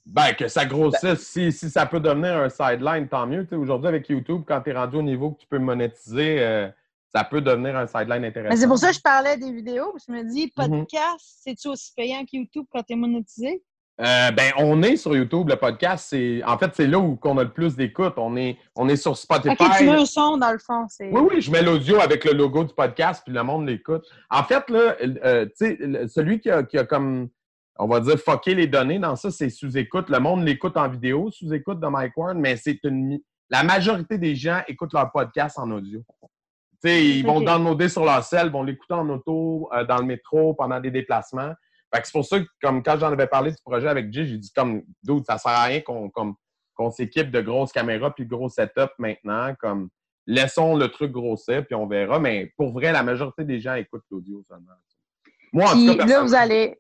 Ben, que ça grossisse. Si, si ça peut devenir un sideline, tant mieux. Tu Aujourd'hui, avec YouTube, quand tu es rendu au niveau que tu peux monétiser, euh, ça peut devenir un sideline intéressant. Mais c'est pour ça que je parlais des vidéos. parce que Je me dis, Mhm. podcast, c'est-tu aussi payant que YouTube quand t'es monétisé? Euh, ben, on est sur YouTube, le podcast. C'est, en fait, c'est là où on a le plus d'écoute. On est, on est sur Spotify. Ok, tu mets un son dans le fond. C'est... Oui, oui, je mets l'audio avec le logo du podcast, puis le monde l'écoute. En fait, là, euh, tu sais, le- celui qui a, qui a comme, on va dire, fucké les données dans ça, c'est sous-écoute. Le monde l'écoute en vidéo, sous-écoute de Mike Ward, mais c'est une... La majorité des gens écoutent leur podcast en audio. Tu sais, ils vont downloader sur leur cell, vont l'écouter en auto, euh, dans le métro, pendant des déplacements. Fait que c'est pour ça que, comme quand j'en avais parlé du projet avec Jay, j'ai dit comme, dude, ça sert à rien qu'on comme, qu'on s'équipe de grosses caméras puis de gros setup maintenant. Comme, laissons le truc grossir puis on verra. Mais pour vrai, la majorité des gens écoutent l'audio seulement. Moi, en Puis tout cas, là, vous allez...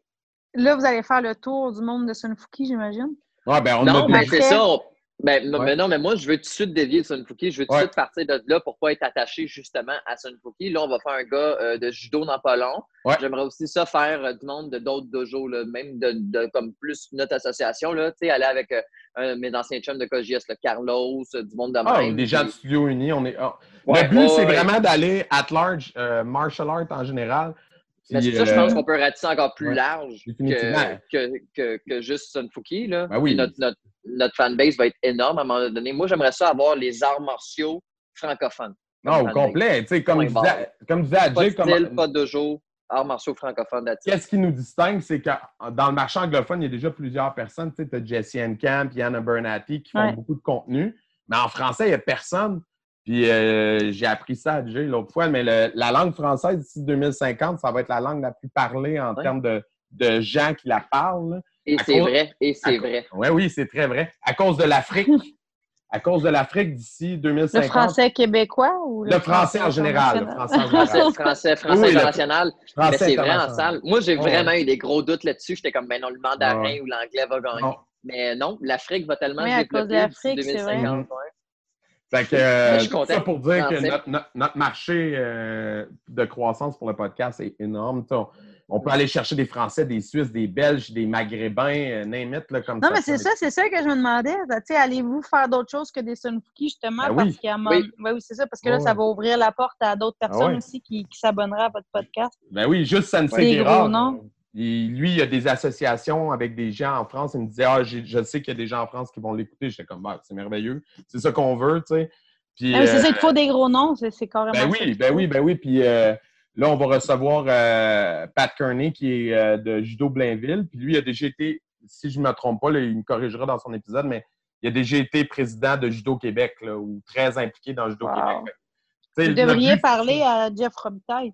là, vous allez faire le tour du monde de Sunfuki, j'imagine? Ouais, ben, on Non, a mais c'est ça. on- Ben, Ouais. mais non, mais moi, je veux tout de suite dévier de Sunfuki. Je veux tout de Ouais. suite partir de là pour pas être attaché justement à Sunfuki. Là, on va faire un gars euh, de judo dans pas long. Ouais. J'aimerais aussi ça faire euh, du monde de d'autres dojos, là, même de, de- comme plus notre association. Là, Tu sais, aller avec euh, un de mes anciens chums de KJS, le Carlos, du monde de Ah, même. des gens de Studio Uni, on est. ah. Le but, c'est vraiment d'aller at large, martial art en général. Mais ça, je euh, pense qu'on peut ratisser encore plus ouais, large que, que, que, que juste Sunfuki. Là. Ben oui. Notre, notre, notre fanbase va être énorme à un moment donné. Moi, j'aimerais ça avoir les arts martiaux francophones. Non, au Fanbase. complet. Tu sais, comme, disait, comme disait Pas de Adjay, comme- style, pas de dojo, arts martiaux francophones. Qu'est-ce qui nous distingue, c'est que dans le marché anglophone, il y a déjà plusieurs personnes. Tu sais, as Jesse Camp, Yann Bernati qui font Ouais. beaucoup de contenu. Mais en français, il n'y a personne. Puis euh, j'ai appris ça à Jay l'autre fois. Mais le- la langue française d'ici 2050, ça va être la langue la plus parlée en Ouais. termes de, de gens qui la parlent. Et c'est cause- vrai, et c'est vrai. Oui, oui, c'est très vrai. À cause de l'Afrique. à cause de l'Afrique d'ici 2050. Le français québécois ou Le français en général. Le français en général. Français, français, français Oui, le- international. Français mais c'est vrai en international. salle. Moi, j'ai Ouais. vraiment eu des gros doutes là-dessus. J'étais comme, ben non, le mandarin Ouais. ou l'anglais va gagner. Non. Mais non, l'Afrique va tellement Oui, se à cause de développer d'ici l'Afrique, c'est vrai. 2050. Ouais. Fait que, euh, ça pour dire que notre, notre- notre marché euh, de croissance pour le podcast est énorme. On, on peut aller chercher des Français, des Suisses, des Belges, des Maghrébins, euh, name it, là, comme Non, ça. mais c'est ça, c'est ça que je me demandais. Allez-vous faire d'autres choses que des Sunfuki, justement? Ben parce oui. moment- Oui. Ouais, oui, c'est ça, parce que là, ça va ouvrir la porte à d'autres personnes ouais. aussi qui, qui s'abonneraient à votre podcast. Ben oui, juste Sensei Guérard, il- lui, il y a des associations avec des gens en France. Il me disait, ah, je sais qu'il y a des gens en France qui vont l'écouter. J'étais comme, Ben, c'est merveilleux. C'est ça qu'on veut, tu sais. Puis, Ah oui, c'est euh, ça, il te faut des gros noms, c'est carrément Ben oui, ben oui, ben oui. Puis euh, là, on va recevoir euh, Pat Kearney, qui est euh, de Judo Blainville. Puis lui, il a déjà été, si je ne me trompe pas, là, il me corrigera dans son épisode, mais il a déjà été président de Judo Québec, là, ou très impliqué dans Judo Wow. Québec. Vous devriez but- parler à Jeff Robitaille.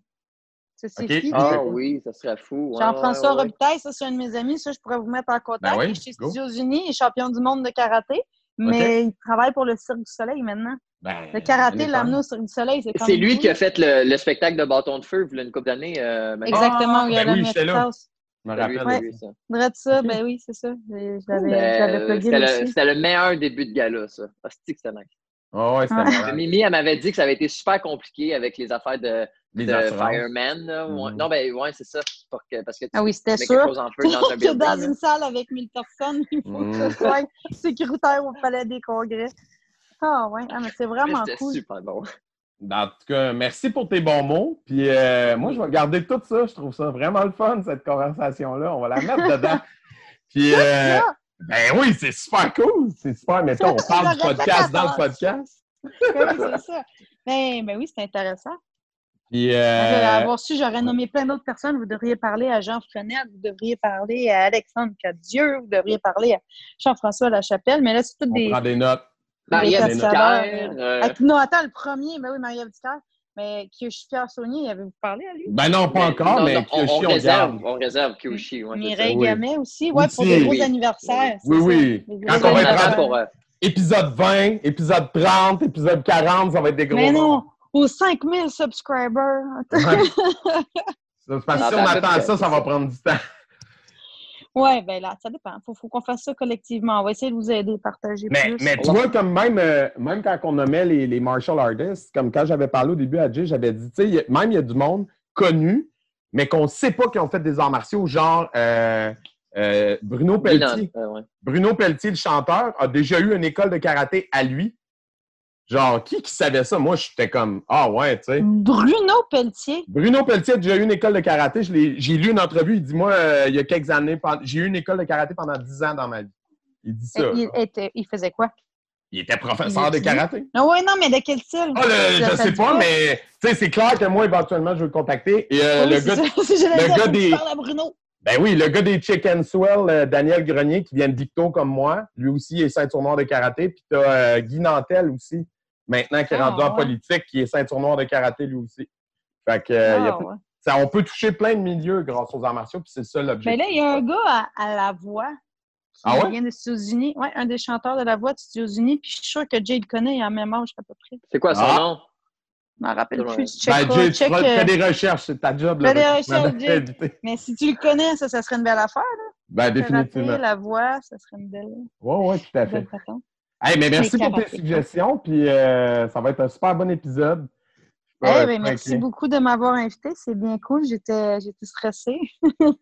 C'est? Ah oui, ça serait fou. Ouais, Jean-François ouais, ouais. Robitaille, ça, c'est un de mes amis. Ça, je pourrais vous mettre en contact. Ben oui, il est chez. Studios Unis, il est champion du monde de karaté, mais il travaille pour le Cirque du Soleil maintenant. Ben, Le karaté, anytime. l'amener au Cirque du Soleil, c'est comme C'est lui qui a fait le, le spectacle de bâton de feu il y a une couple d'années. euh, maintenant. Exactement, Ah, où il y a ben la oui, là. Je me rappelle. c'est lui, ça. Ça, ben oui, c'est ça. Je l'avais plugué C'était le, aussi. c'était le meilleur début de gala, ça. C'était nice. Ouais. Mimi, elle m'avait dit que ça avait été super compliqué avec les affaires de, Les de. Fireman. là. Mhm. Non, ben ouais, c'est ça. Pour que- parce que tu Ah oui, c'était sûr. chose en feu dans un que building. dans une salle avec 1000 personnes, il faut que Mm. ce soit sécuritaire au palais des congrès. Ah ouais, ah, mais c'est Mais vraiment C'était cool. super bon. En tout cas, merci pour tes bons mots. Puis euh, moi, je vais garder tout ça. Je trouve ça vraiment le fun, cette conversation-là. On va la mettre dedans. Puis, euh, ben oui, c'est super cool. C'est super. Mettons, on parle du podcast dans le podcast. Oui, c'est ça. Ben, ben oui, c'est intéressant. Puis, Euh... euh, Avoir su, j'aurais nommé plein d'autres personnes. Vous devriez parler à Jean Frenette, vous devriez parler à Alexandre Cadieux, vous devriez parler à Jean-François Lachapelle, mais là, c'est toutes on des. prend des notes. Marie-Ève euh, Ah, non, attends, le premier, ben oui, Marie-Ève mais qui je suis Pierre Saunier, avez-vous parlé à lui? Ben non, pas encore, non, mais non, on, Kyoshi, on on, réserve, garde. on réserve Kyoshi. Ouais. Mireille oui. Gamet aussi, ouais, pour des gros Oui. anniversaires. Oui, oui. Des Quand on va être pour, euh, Épisode 20, épisode 30, épisode 40, ça va être des gros. Mais non, aux 5000 subscribers. Ouais. Parce que si on Ah, ben, attend ben, ça, ça va prendre du temps. Ouais, ben là, ça dépend. Faut, faut qu'on fasse ça collectivement. On va essayer de vous aider, partager Mais, plus. mais tu vois, comme même, euh, même quand on nommait les, les martial artists, comme quand j'avais parlé au début à Jay, j'avais dit, tu sais, il même il y a du monde connu, mais qu'on ne sait pas qu'ils ont fait des arts martiaux, genre euh, euh, Bruno Pelletier. Euh, ouais. Bruno Pelletier, le chanteur, a déjà eu une école de karaté à lui. Genre, qui qui savait ça? Moi, j'étais comme, ah ouais, tu sais. Bruno Pelletier. Bruno Pelletier a déjà eu une école de karaté. J'ai lu une entrevue. Il dit, moi, euh, il y a quelques années, j'ai eu une école de karaté pendant 10 ans dans ma vie. Il dit ça. Il, était- il faisait quoi? Il était professeur Il de karaté. Ah ouais, non, mais de quel style? Ah, le- je sais pas, mais tu sais, c'est clair que moi, éventuellement, je vais le contacter. Et euh, Oui, le gars, ça. Le des- parles à Bruno. ben oui, le gars des Chicken Swell, euh, Daniel Grenier, qui vient de Dicto comme moi, lui aussi est ceinture noire de karaté. Puis tu as Guy Nantel aussi, maintenant qui est Ah, rendu en politique, qui est ceinture noire de karaté lui aussi. Fait que euh, il y a Ah, ouais. ça, on peut toucher plein de milieux grâce aux arts martiaux, puis c'est ça l'objectif. Mais là, il y a un gars à, à la voix qui Ah ouais? vient des États-Unis. Ouais, un des chanteurs de la voix des États-Unis. Puis je suis sûre que Jay le connaît, il a même âge à peu près. C'est quoi son Ah. nom? Je m'en rappelle Ouais. plus. Tu Ben, Jay, tu check, euh, fais des recherches, c'est ta job. fais là, des de- recherches, Jay. Mais si tu le connais, ça, ça serait une belle affaire. Ben, Karaté, définitivement. la voix, ça serait une belle, Oui, oui, tout à fait. Hey, mais merci pour tes suggestions, puis euh, ça va être un super bon épisode. Eh Ouais, ben, merci beaucoup de m'avoir invité. C'est bien cool. J'étais j'étais stressée.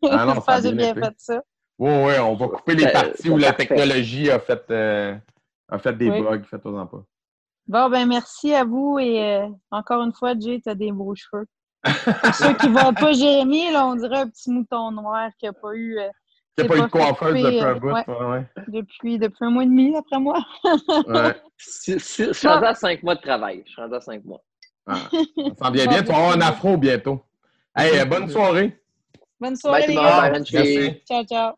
Ah non, ça a J'espère que j'ai bien fait ça. Oui, oui, on va couper les Ben, parties c'est où la technologie a fait, euh, a fait des Oui. bugs. Faites-en pas. Bon, ben merci à vous et euh, encore une fois, Jay, tu as des beaux cheveux. Pour ceux qui ne voient pas Jérémy, là, on dirait un petit mouton noir qui n'a pas eu euh, C'est pas pas une coiffeuse depuis un bout. Ouais. depuis, depuis un mois et demi, d'après moi. ouais. Si- si- Je suis rendu à cinq mois de travail. Je suis rendu à cinq mois. Ah, ça sent bien bien. Tu vas avoir un afro bientôt. Hey, euh, bonne soirée. Bonne soirée, Bye, les gars. Ciao, ciao.